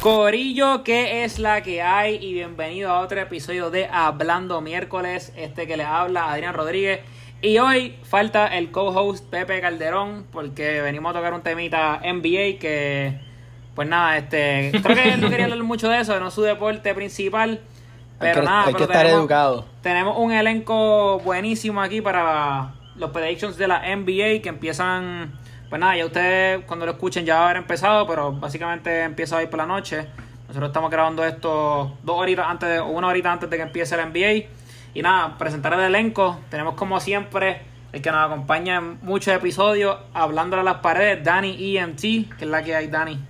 Corillo, ¿qué es la que hay? Y bienvenido a otro episodio de Hablando Miércoles. Este que le habla Adrián Rodríguez. Y hoy falta el co-host Pepe Calderón, porque venimos a tocar un temita NBA que, pues nada, este, creo que él no quería hablar mucho de eso, no su deporte principal. Pero hay que, nada, hay pero que estar tenemos- educado. tenemos un elenco buenísimo aquí para los predictions de la NBA que empiezan. Pues nada, ya ustedes cuando lo escuchen ya va a haber empezado, pero básicamente empieza hoy por la noche. Nosotros estamos grabando esto dos horitas antes o una horita antes de que empiece la NBA. Y nada, presentar el elenco. Tenemos como siempre el que nos acompaña en muchos episodios, hablando a las paredes, Danny EMT, que es la que hay, Danny.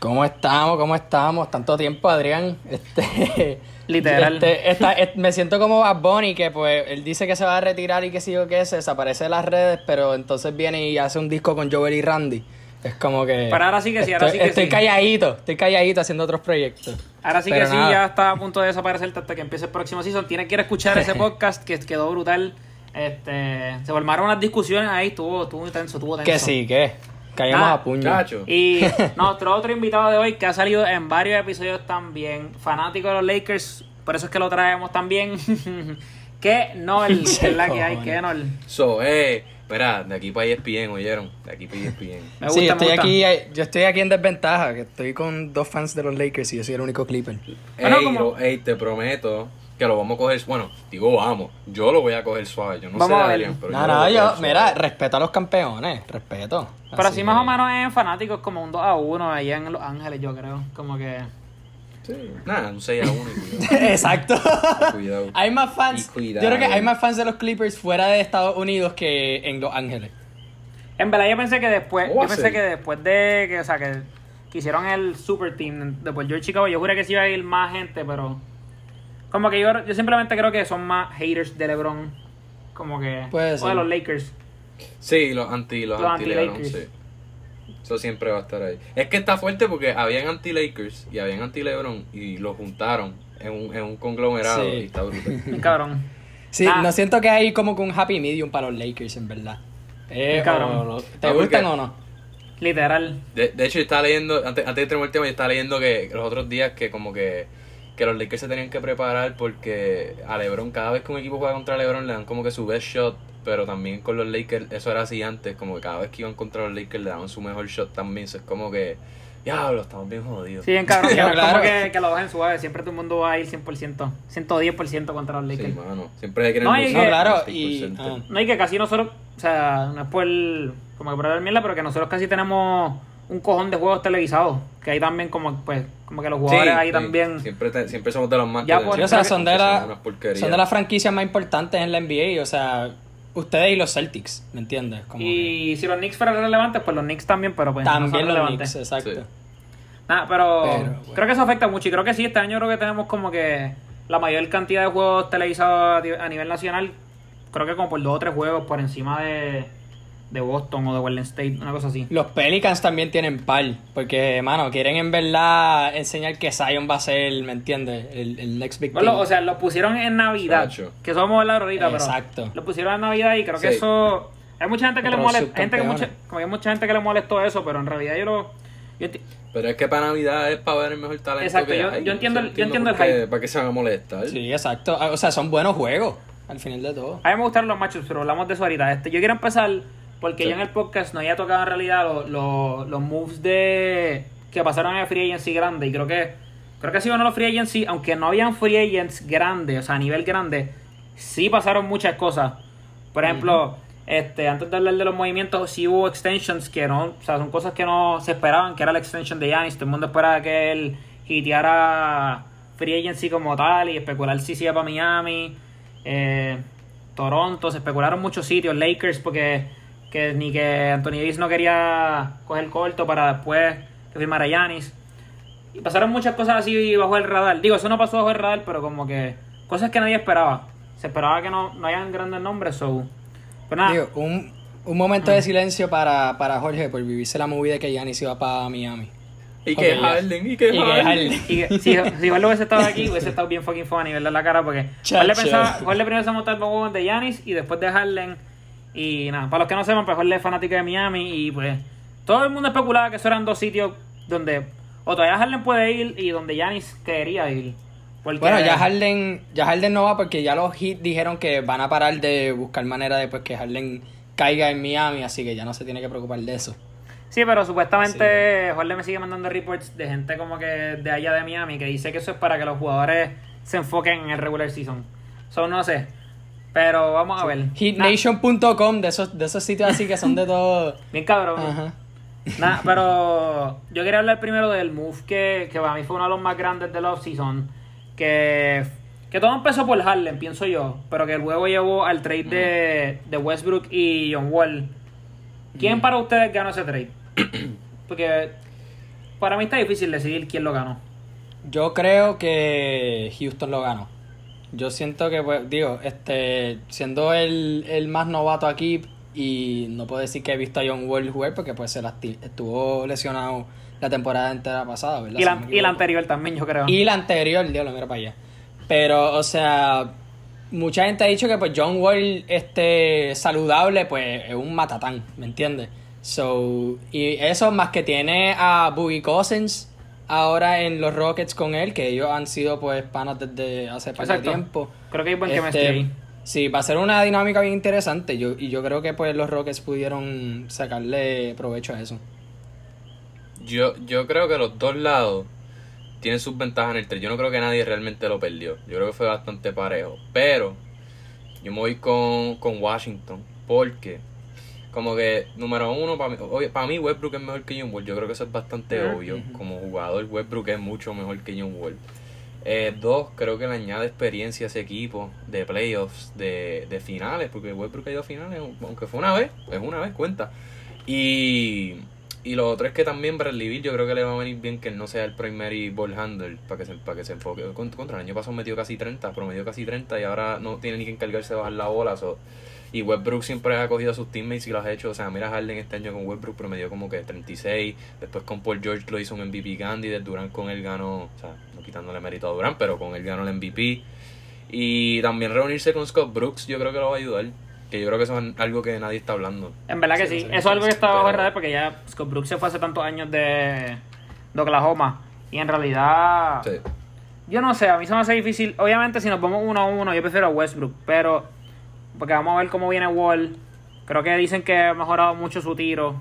¿Cómo estamos? ¿Cómo estamos? Tanto tiempo, Adrián. Este, Literal. este, esta- et- me siento como Bad Bunny, que pues él dice que se va a retirar y que sí o que se desaparece de las redes, pero entonces viene y hace un disco con Joel y Randy. Es como que. Pero ahora sí que sí, ahora estoy, sí que estoy sí. calladito, estoy calladito haciendo otros proyectos. Ahora sí Pero que sí, ya está a punto de desaparecer hasta que empiece el próximo season. Tiene que ir a escuchar ese podcast que quedó brutal. Este, se formaron unas discusiones ahí, estuvo, estuvo intenso, estuvo tenso. Que sí, que. Caímos Ah, a puño. Chacho. Y nuestro otro invitado de hoy que ha salido en varios episodios también, fanático de los Lakers, por eso es que lo traemos también. que Nol, que es la que hay, que Nol. So, eh, espera, de aquí para ESPN, ¿oyeron? De aquí para ESPN. Me gusta, sí, me yo estoy, gusta. aquí, eh, yo estoy aquí en desventaja, que estoy con dos fans de los Lakers y yo soy el único Clipper. Bueno, ey, como- ey, te prometo que lo vamos a coger, bueno, digo vamos, yo lo voy a coger suave, yo no Vamos sé a. Adrián, pero No, yo lo no, a yo, mira, suave. respeto a los campeones, respeto. Pero así más o menos en fanáticos como un 2 a 1 allá en Los Ángeles, yo creo. Como que... Sí, nada, un 6 a 1 y cuidado. Exacto. Cuidado. hay más fans. Yo creo que hay más fans de los Clippers fuera de Estados Unidos que en Los Ángeles. En verdad yo pensé que después, ¿Cómo yo pensé que después de que, o sea, que, que hicieron el super team después yo Chicago, yo juré que sí iba a ir más gente, pero como que yo, yo simplemente creo que son más haters de LeBron, como que Puede o ser. de los Lakers. Sí, los anti, los, Los anti LeBron, anti-Lakers. sí. Eso siempre va a estar ahí. Es que está fuerte porque habían anti-Lakers y habían anti-LeBron y los juntaron en un, en un conglomerado Sí. y está brutal. Cabrón. Sí, Ah. no siento que hay como que un happy medium para los Lakers, en verdad. Eh, Cabrón. o ¿Te Ah, porque- gustan o no? Literal. De, de hecho, yo estaba leyendo, antes, antes de terminar el tema, yo estaba leyendo que los otros días que como que, que los Lakers se tenían que preparar porque a LeBron, cada vez que un equipo juega contra LeBron, le dan como que su best shot, pero también con los Lakers, eso era así antes, como que cada vez que iban contra los Lakers le daban su mejor shot también, eso es como que, diablo, estamos bien jodidos. Sí, bien cabrón, es Claro. como que, que lo bajen suave, siempre todo el mundo va a ir 100%, 110% contra los Sí, Lakers. mano, siempre hay que No, y que- No, claro, y. 6%. ah. No, y que casi nosotros, o sea, no es por, como que por dar mierda, pero que nosotros casi tenemos un cojón de juegos televisados. Que ahí también, como, pues, como que los jugadores Sí, ahí sí, también. Siempre, te- siempre somos de los más Ya por- o sea, son de, la- son de las franquicias más importantes en la NBA. O sea, ustedes y los Celtics, ¿me entiendes? Como que- Y si los Knicks fueran relevantes, pues los Knicks también, pero pues no también son los relevantes. Knicks, exacto. Sí. Nada, pero, Pero, bueno. creo que eso afecta mucho. Y creo que sí, este año creo que tenemos como que la mayor cantidad de juegos televisados a nivel nacional. Creo que como por dos o tres juegos por encima de, de Boston o de Golden State, una cosa así. Los Pelicans también tienen par, porque, mano, quieren en verdad enseñar que Zion va a ser, ¿me entiendes? El, el next big Bueno, o sea, lo pusieron en Navidad. Sacho. Que eso vamos a hablar ahorita, pero. Exacto. Lo pusieron en Navidad y creo que eso. Hay mucha gente que le molesta. Gente que mucha, como hay mucha gente que le molestó eso, pero en realidad yo lo. yo Pero es que para Navidad es para ver el mejor talento Exacto, que yo- hay. yo entiendo el- No sé, yo entiendo el hype. ¿Para qué se van a molestar? Sí, exacto. Ah, O sea, son buenos juegos, al final de todo. A mí me gustaron los matchups, pero hablamos de eso ahorita. Este, yo quiero empezar porque Sí. yo en el podcast no había tocado en realidad los, los, los moves de que pasaron en el free agency grande. Y creo que creo que ha sido uno de los free agency, aunque no habían free agents grandes, o sea, a nivel grande, sí pasaron muchas cosas. Por ejemplo, este, antes de hablar de los movimientos, sí hubo extensions que no, o sea, son cosas que no se esperaban, que era la extension de Giannis. Todo el mundo esperaba que él hiteara free agency como tal y especular si se iba para Miami. Eh, Toronto, se especularon muchos sitios, Lakers, porque que ni que Anthony Davis no quería coger corto para después que firmara Giannis. Y pasaron muchas cosas así bajo el radar. Digo, eso no pasó bajo el radar, pero como que cosas que nadie esperaba. Se esperaba que no, no hayan grandes nombres, so. Pero nada, Digo, un, un momento de silencio para, para Jorge por vivirse la movida de que Giannis iba para Miami. Y que. Harden, y que Y que Harden. Y que- si, si Jorge hubiese estado aquí, hubiese estado bien fucking funny verle la cara porque. Jorge pensaba, Jorge primero se montaba los huevos de Giannis y después de Harden y nada, para los que no sepan, pues Jorge es fanático de Miami y pues todo el mundo especulaba que eso eran dos sitios donde O todavía Harden puede ir y donde Giannis quería ir. Porque- Bueno, ya Harden, ya Harden no va porque ya los Heat dijeron que van a parar de buscar manera de pues, que Harden caiga en Miami, así que ya no se tiene que preocupar de eso. Sí, pero supuestamente Jorge me sigue mandando reports de gente como que de allá de Miami que dice que eso es para que los jugadores se enfoquen en el regular season. So, no sé. Pero vamos a ver. Nah, Heatnation.com, de esos, de esos sitios así que son de todo. bien cabrón. Ajá. Nah, pero yo quería hablar primero del move que, que para mí fue uno de los más grandes del offseason. Que, que todo empezó por Harlem, pienso yo. Pero que luego llevó al trade de, de Westbrook y John Wall. ¿Quién para ustedes ganó ese trade? Porque para mí está difícil decidir quién lo ganó. Yo creo que Houston lo ganó. Yo siento que, pues, digo, este, siendo el, el más novato aquí, y no puedo decir que he visto a John Wall jugar porque pues se estuvo lesionado la temporada entera pasada, ¿verdad? Y la, y la anterior también, yo creo. Y la anterior, diablo, mira para allá. Pero, o sea, mucha gente ha dicho que pues John Wall este saludable, pues es un matatán, ¿me entiendes? So, y eso más que tiene a Boogie Cousins ahora en los Rockets con él, que ellos han sido pues panas desde hace Exacto. tiempo. Creo que hay buen Este, chemistry ahí. Sí, va a ser una dinámica bien interesante. Yo, y yo creo que pues los Rockets pudieron sacarle provecho a eso. Yo, yo creo que los dos lados tienen sus ventajas en el trade. Yo no creo que nadie realmente lo perdió. Yo creo que fue bastante parejo. Pero yo me voy con, con Washington. Porque, como que, número uno, para mí, para mí Westbrook es mejor que John Wall. Yo creo que eso es bastante obvio. Como jugador, Westbrook es mucho mejor que John Wall. Eh, dos, creo que le añade experiencia a ese equipo de playoffs, de, de finales, porque Westbrook ha ido a finales, aunque fue una vez, es una vez, cuenta. Y, y lo otro es que también Bradley Beal yo creo que le va a venir bien que él no sea el primary ball handler para que se, para que se enfoque. Con- Contra el año pasado metió casi 30, promedió casi 30 y ahora no tiene ni que encargarse de bajar la bola. so- y Westbrook siempre ha cogido a sus teammates y lo ha hecho. O sea, mira Harden este año con Westbrook promedió como que 36. Después con Paul George lo hizo un MVP candidate. Durant con él ganó, o sea, no quitándole mérito a Durant, pero con él ganó el MVP. Y también reunirse con Scott Brooks yo creo que lo va a ayudar. Que yo creo que eso es algo que nadie está hablando. En verdad que Sí, sí. no sé, Eso es algo que estaba pero- radar porque ya Scott Brooks se fue hace tantos años de, de Oklahoma. Y en realidad, Sí. yo no sé, a mí se me hace difícil. Obviamente, si nos vamos uno a uno, yo prefiero a Westbrook. Pero, porque vamos a ver cómo viene Wall. Creo que dicen que ha mejorado mucho su tiro.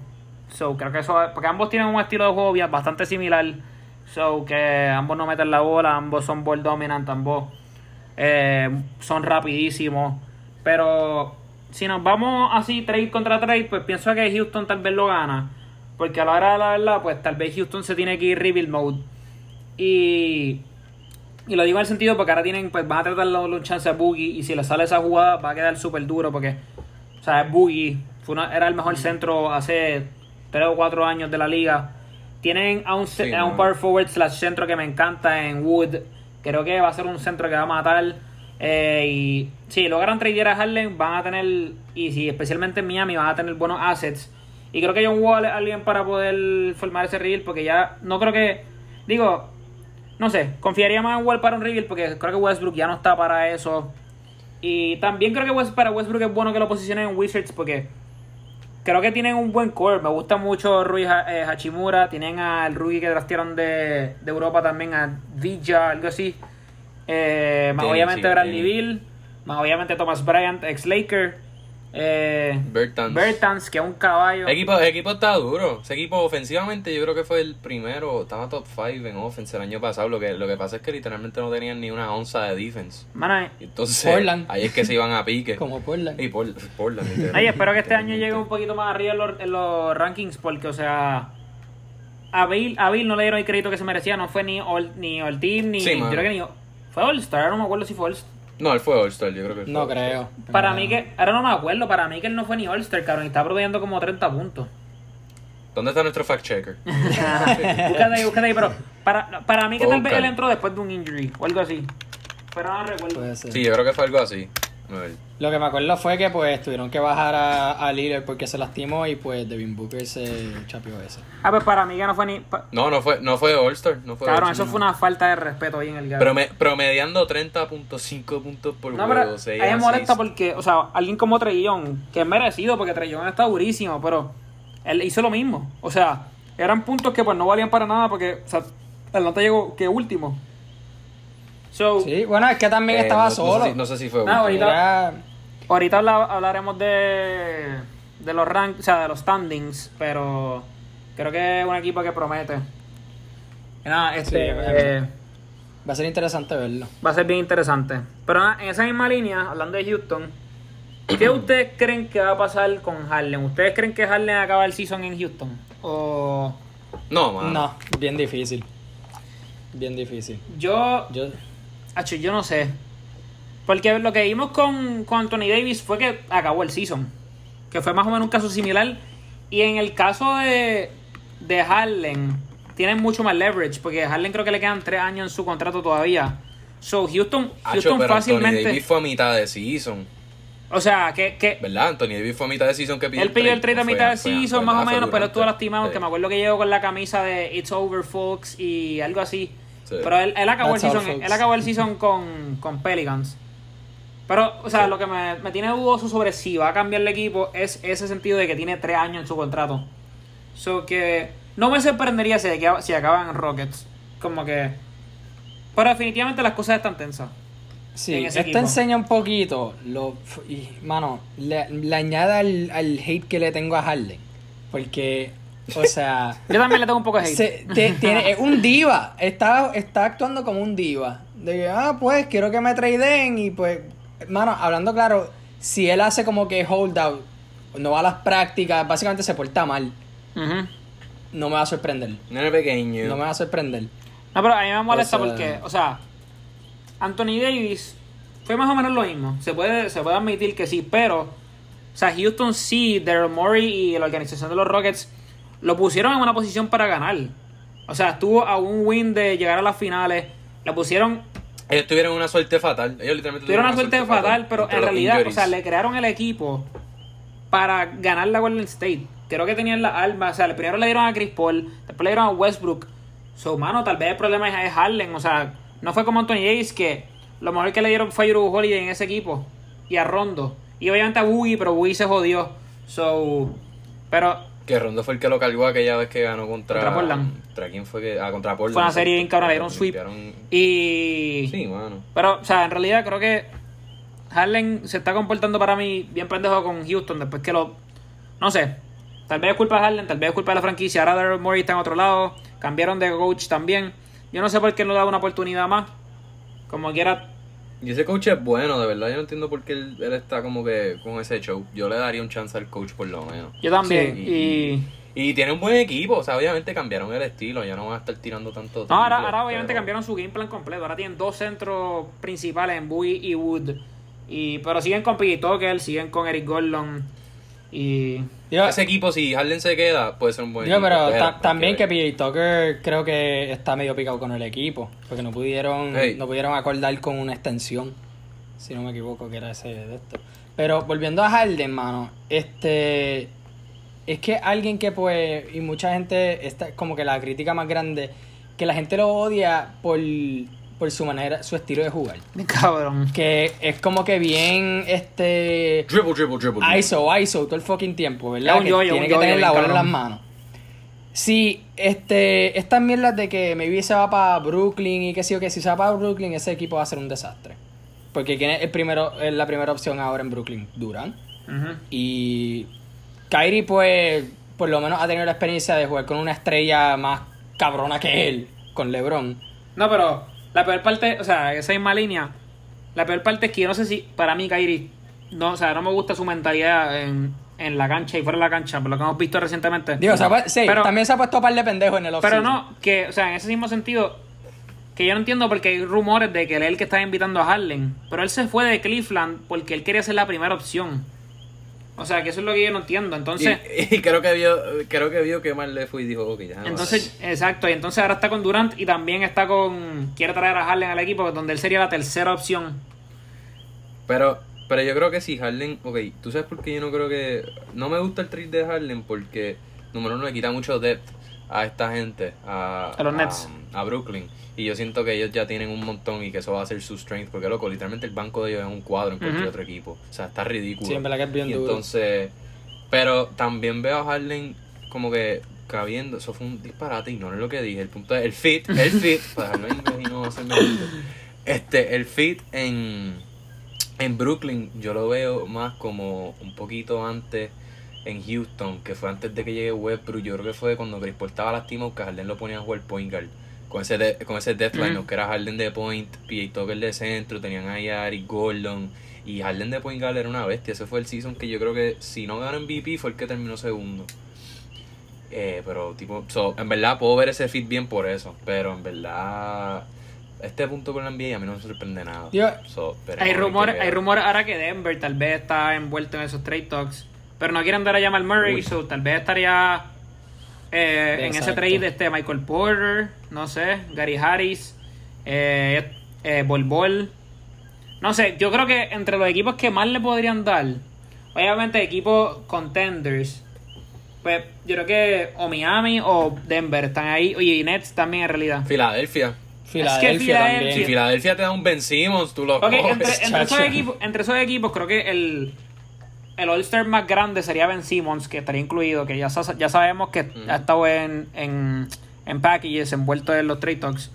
So, creo que eso, porque ambos tienen un estilo de juego bastante similar. So, que ambos no meten la bola, ambos son ball dominant, ambos eh, son rapidísimos. Pero si nos vamos así trade contra trade, pues pienso que Houston tal vez lo gana. Porque a la hora de la verdad, pues tal vez Houston se tiene que ir rebuild mode. Y, y lo digo en el sentido porque ahora tienen, pues van a tratar de darle un chance a Boogie. Y si le sale esa jugada, va a quedar súper duro. Porque, o sea, es Boogie. Fue una- era el mejor centro hace 3 o 4 años de la liga. Tienen a un, Sí, a un no. power forward slash centro que me encanta en Wood. Creo que va a ser un centro que va a matar. Eh, y si logran tradear a Harlem, van a tener, y si especialmente en Miami, van a tener buenos assets. Y creo que John Wall es alguien para poder formar ese reveal, porque ya no creo que, digo, no sé, confiaría más en Wall para un reveal, porque creo que Westbrook ya no está para eso. Y también creo que West- para Westbrook es bueno que lo posicionen en Wizards, porque creo que tienen un buen core. Me gusta mucho Rui eh, Hachimura. Tienen al Rui que draftearon de, de Europa también, a Villa, algo así. Eh, más obviamente Bradley. Bill. Más obviamente Thomas Bryant, ex Laker. Eh, Bertans. Bertans, que es un caballo. El equipo, el equipo está duro. Ese equipo ofensivamente yo creo que fue el primero, estaba top 5 en offense el año pasado. Lo que, lo que pasa es que literalmente no tenían ni una onza de defense. Mano, Y Entonces, Portland. ahí es que se iban a pique. Como Portland. Y por, Portland. Ay, espero que este año llegue un poquito más arriba en los, en los rankings porque, o sea, a Bill, a Bill no le dieron el crédito que se merecía. No fue ni All, ni all Team, ni... Sí, yo mano. creo que ni... Fue All-Star, no me acuerdo si fue All-Star. No, él fue All-Star, yo creo que él fue No creo. Para mí que... Ahora no me acuerdo, para mí que él no fue ni All-Star, cabrón. Y está promediando como 30 puntos. ¿Dónde está nuestro fact checker? búscate ahí, búscate ahí, pero... Para, para mí que tal vez él entró después de un injury o algo así. Pero no recuerdo. Puede ser. Sí, yo creo que fue algo así. Lo que me acuerdo fue que pues tuvieron que bajar a, a Lillard porque se lastimó y pues Devin Booker se chapeó ese. Ah, pues para mí que no fue ni... pa- No, no fue, no fue All-Star. No fue All-Star. eso fue una falta de respeto ahí en el game. Prome- promediando 30.5 puntos por No, juego. pero seis a mí me molesta porque, o sea, alguien como Trellón, que es merecido porque Trellón está durísimo, pero él hizo lo mismo. O sea, eran puntos que pues no valían para nada porque o sea, Atlanta llegó que último. So, Sí, bueno, es que también Eh, estaba no- no sé solo. si- No sé si fue Ah, último. ahorita- Era- ahorita habla- hablaremos de, de los rank, o sea, de los standings, pero creo que es un equipo que promete. Nada, este, Sí, eh, va a ser interesante verlo. va a ser bien interesante. Pero nada, en esa misma línea, hablando de Houston, ¿qué ustedes creen que va a pasar con Harlem? ¿Ustedes creen que Harlem acaba el season en Houston? O No, mano. No, bien difícil. Bien difícil. yo, Yo, Acho, yo no sé. Porque lo que vimos con, con Anthony Davis fue que acabó el season. Que fue más o menos un caso similar. Y en el caso de, de Harlem, tienen mucho más leverage. Porque a Harlem creo que le quedan tres años en su contrato todavía. So, Houston, Houston pero Anthony fácilmente. Davis fue a mitad de season. O sea, que, que ¿Verdad? Anthony Davis fue a mitad de season que pidió él pidió el trade a mitad de season, más o menos, pero estuvo lastimado. Sí. Que me acuerdo que llegó con la camisa de It's Over, folks, y algo así. Sí. Pero él, él acabó el That's season, él acabó el season con, con Pelicans. Pero, o sea, Sí. lo que me, me tiene dudoso sobre si va a cambiar el equipo es ese sentido de que tiene tres años en su contrato. So que no me sorprendería si, si acaban en Rockets. Como que. Pero definitivamente las cosas están tensas. sí, esto equipo. enseña un poquito. Lo, y, mano, le, le añade al, al hate que le tengo a Harden. Porque, o sea. Yo también le tengo un poco de hate. se- te- tiene, es un diva. Está, está actuando como un diva. De que, ah, pues quiero que me traden. Y pues, mano, hablando claro, si él hace como que holdout, no va a las prácticas, básicamente se porta mal. No me va a sorprender. Nene pequeño. No me va a sorprender. No, pero a mí me molesta O sea- porque, o sea, Anthony Davis fue más o menos lo mismo. Se puede, se puede admitir que sí, pero, o sea, Houston sí, Daryl Morey y la organización de los Rockets lo pusieron en una posición para ganar. O sea, estuvo a un win de llegar a las finales. La pusieron, Ellos tuvieron una suerte fatal. Ellos literalmente tuvieron una suerte fatal, pero en realidad, o sea, le crearon el equipo para ganar la Golden State. Creo que tenían la alma, o sea, primero le dieron a Chris Paul, después le dieron a Westbrook. So, mano, tal vez el problema es, Harden, o sea, no fue como Anthony Davis que lo mejor que le dieron fue a Drew Holiday en ese equipo y a Rondo. Y obviamente a Boogie, pero Boogie se jodió. So, pero Que Rondo fue el que lo cargó aquella vez que ganó contra. Contra Portland. ¿Contra quién fue que.? Ah, contra Portland. fue una serie bien cabrona, le dieron Limpiaron- sweep. Y Sí, mano. Pero, o sea, en realidad creo que Harden se está comportando para mí bien pendejo con Houston después que lo... No sé. Tal vez es culpa de Harden, tal vez es culpa de la franquicia. Ahora Daryl Morey está en otro lado. Cambiaron de coach también. Yo no sé por qué no le da una oportunidad más. Como quiera... Y ese coach es bueno, de verdad. Yo no entiendo por qué él, él está como que con ese show. Yo le daría un chance al coach por lo menos. Yo también. Sí, y... Y tiene un buen equipo. O sea, obviamente cambiaron el estilo. Ya no van a estar tirando tanto. No, ahora, ahora obviamente cambiaron su game plan completo. Ahora tienen dos centros principales en Bowie y Wood. Y, pero siguen con Piggy Tucker, siguen con Eric Gordon. Y... Ese equipo, si Harden se queda, puede ser un buen equipo. pero ta- también que. PJ Tucker creo que está medio picado con el equipo. Porque no pudieron, Hey. no pudieron acordar con una extensión. Si no me equivoco, que era ese de esto. Pero volviendo a Harden, mano, este. Es que alguien que, pues, y mucha gente, está como que la crítica más grande, que la gente lo odia por, por su manera, su estilo de jugar. Cabrón. Que es como que bien, este. Dribble, dribble, dribble. dribble. ISO, ISO, todo el fucking tiempo, ¿verdad? Que tiene un que tener la bola en las manos. Sí, este, estas mierdas de que maybe se va para Brooklyn y que sí o que si se va para Brooklyn, ese equipo va a ser un desastre. Porque quién es el primero, es la primera opción ahora en Brooklyn, Durant. Ujú. Y Kyrie, pues, por lo menos ha tenido la experiencia de jugar con una estrella más cabrona que él, con LeBron. No, pero la peor parte, o sea, esa misma línea, la peor parte es que yo no sé si, para mí, Kyrie, no, o sea, no me gusta su mentalidad en, en la cancha y fuera de la cancha, por lo que hemos visto recientemente. Digo, se ha sí, Pero- también se ha puesto a par de pendejos en el Pero no, que, o sea, en ese mismo sentido, que yo no entiendo porque hay rumores de que él es el que está invitando a Harlem, pero él se fue de Cleveland porque él quería ser la primera opción. O sea, que eso es lo que yo no entiendo. Entonces, y, y creo que vio, creo que vio que mal le fue y dijo, ok, ya. entonces, exacto, y entonces ahora está con Durant y también está con, quiere traer a Harlem al equipo, donde él sería la tercera opción. Pero, pero yo creo que si Harden, ok, tú sabes por qué yo no creo que, no me gusta el trade de Harden porque, número uno, le quita mucho depth a esta gente, a, A los Nets. a Brooklyn. Y yo siento que ellos ya tienen un montón y que eso va a ser su strength, porque loco, literalmente el banco de ellos es un cuadro en cualquier otro equipo. O sea, está ridículo. Sí, en verdad que es bien y duro. entonces, pero también veo a Harden como que cabiendo. Eso fue un disparate y no es lo que dije. El punto es el fit, el fit, para dejarlo en inglés y no hacerme bulto. Este, el fit en, en Brooklyn yo lo veo más como un poquito antes en Houston, que fue antes de que llegue Westbrook. Yo creo que fue cuando Chris Paul estaba lastimado que Harden lo ponía a jugar point guard. Con ese, de- con ese deathline, Ujú. que era Harden de point, PJ Tucker de centro, tenían ahí a Eric Gordon. Y Harden de point guard era una bestia. Ese fue el season que yo creo que si no ganó MVP fue el que terminó segundo. Eh, pero tipo, so, en verdad puedo ver ese fit bien por eso. Pero en verdad, este punto con la NBA a mí no me sorprende nada. So, Hay qué hay rumores ahora que Denver tal vez está envuelto en esos trade talks. Pero no quieren dar a Jamal Murray, Uy. so tal vez estaría eh, en ese trade este Michael Porter, no sé, Gary Harris, eh, eh, Bol Bol. No sé, yo creo que entre los equipos que más le podrían dar, obviamente equipos contenders, pues yo creo que o Miami o Denver están ahí, oye, y Nets también en realidad. Filadelfia. Filadelfia Filadelfia- también. Si Filadelfia te da un Ben Simmons, tú lo coges. entre, entre esos chacho. equipos, entre esos equipos creo que el, el All-Star más grande sería Ben Simmons, que estaría incluido, que ya, ya sabemos que ha estado en, en, en packages, envuelto en los trade talks.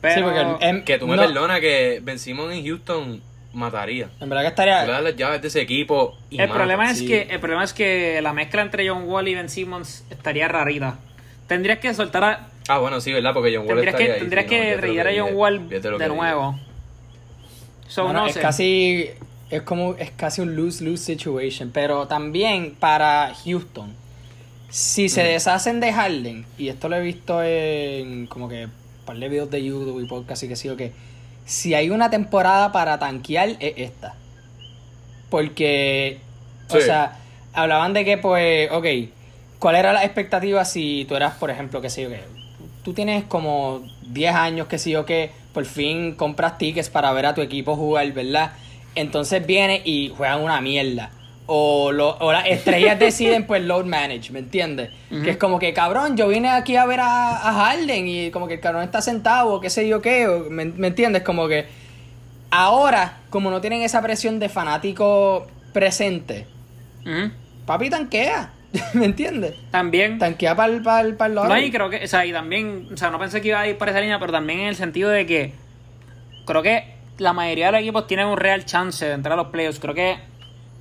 Pero, Sí, porque en, Que tú me no, perdonas que Ben Simmons en Houston mataría. En verdad que Tú le das estaría. las llaves de ese equipo y el, mata. problema es sí. que, el problema es que la mezcla entre John Wall y Ben Simmons estaría rarita. Tendrías que soltar a, Ah, bueno, sí, ¿verdad? Porque John Wall tendrías estaría que, ahí. tendrías que no, rellenar a John Wall de que nuevo. So, Bueno, no es sé. casi. Es como. Es casi un lose-lose situation. Pero también para Houston. Si se deshacen de Harden, y esto lo he visto en como que un par de videos de YouTube y podcast y que sí o que. Si hay una temporada para tanquear, es esta. Porque. O sea, hablaban de que, pues, ok, ¿cuál era la expectativa si tú eras, por ejemplo, qué sé yo qué? Tú tienes como 10 años, qué sé yo qué, por fin compras tickets para ver a tu equipo jugar, ¿verdad? Entonces viene y juegan una mierda. O, lo- o las estrellas deciden, pues, load manage, ¿me entiendes? Que es como que, cabrón, yo vine aquí a ver a, a Harden y como que el cabrón está sentado, o qué sé yo qué, o- ¿me, me entiendes? Como que ahora, como no tienen esa presión de fanático presente, papi tanquea, ¿me entiendes? También. Tanquea para el, para el, para el. No, y creo que, o sea, y también, o sea, no pensé que iba a ir por esa línea, pero también en el sentido de que creo que la mayoría de los equipos tienen un real chance de entrar a los playoffs. Creo que,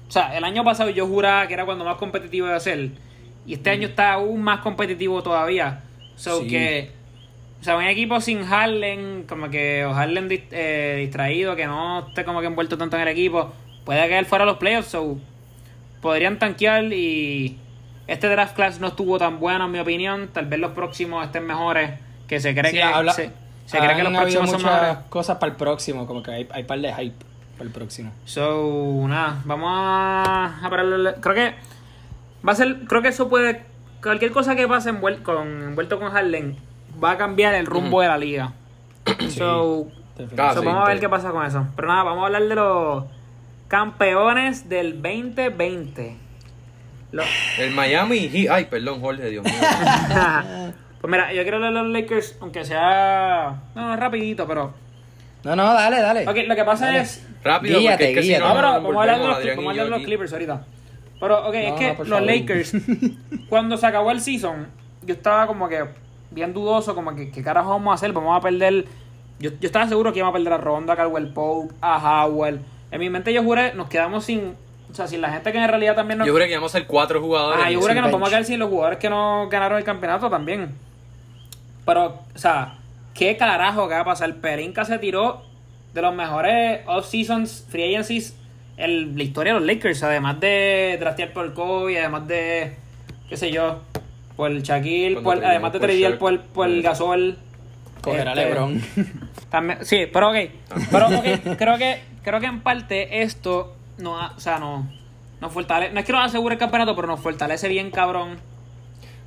o sea, el año pasado yo juraba que era cuando más competitivo iba a ser, y este año está aún más competitivo todavía. So Sí. que, o sea, un equipo sin Harden, como que, o dis- eh, distraído, que no esté como que envuelto tanto en el equipo, puede caer fuera de los playoffs, so podrían tanquear y este draft class no estuvo tan bueno en mi opinión. Tal vez los próximos estén mejores. Que se cree Sí, que habla- se, se cree que los próximos son muchas mejores. cosas para el próximo, como que hay, hay par de hype para el próximo. So, nada, vamos a, a pararle- Creo que va a ser, creo que eso puede cualquier cosa que pase envuel- con envuelto con Harden va a cambiar el rumbo de la liga. So, so, sí, vamos a ver qué pasa con eso. Pero nada, vamos a hablar de los campeones del 2020. Los- El Miami Heat. Ay, perdón, Jorge, Dios mío. pues mira, yo quiero hablar de los Lakers, aunque sea no, rapidito, pero No, no, dale, dale. Ok, lo que pasa Dale. es Rápido, Guíate, porque es que si guíate. no, No, pero nos vamos a hablar de los, vamos a de los. Clippers ahorita. Pero, ok, es que los favor. Lakers, cuando se acabó el season, yo estaba como que bien dudoso, como que, ¿qué carajo vamos a hacer? Vamos a perder. Yo, yo estaba seguro que íbamos a perder a Ronda, a Caldwell Pope, a Howard. En mi mente yo juré, nos quedamos sin. O sea, sin la gente que en realidad también nos. Yo creo que íbamos a ser cuatro jugadores. Ah, yo juré que nos vamos a quedar sin los jugadores que no ganaron el campeonato también. Pero, o sea, ¿qué carajo que va a pasar? Perinca se tiró de los mejores off-seasons, free agencies en la historia de los Lakers. Además de draftear por Kobe, además de, qué sé yo, por Shaquille, Cuando por, además de tradear por, por pues. Gasol. Coger a Este, LeBron. También, sí, pero ok. Pero ok, creo que, creo que en parte esto no, ha- o sea, no, nos fortalece, no es que nos asegure el campeonato, pero nos fortalece bien cabrón.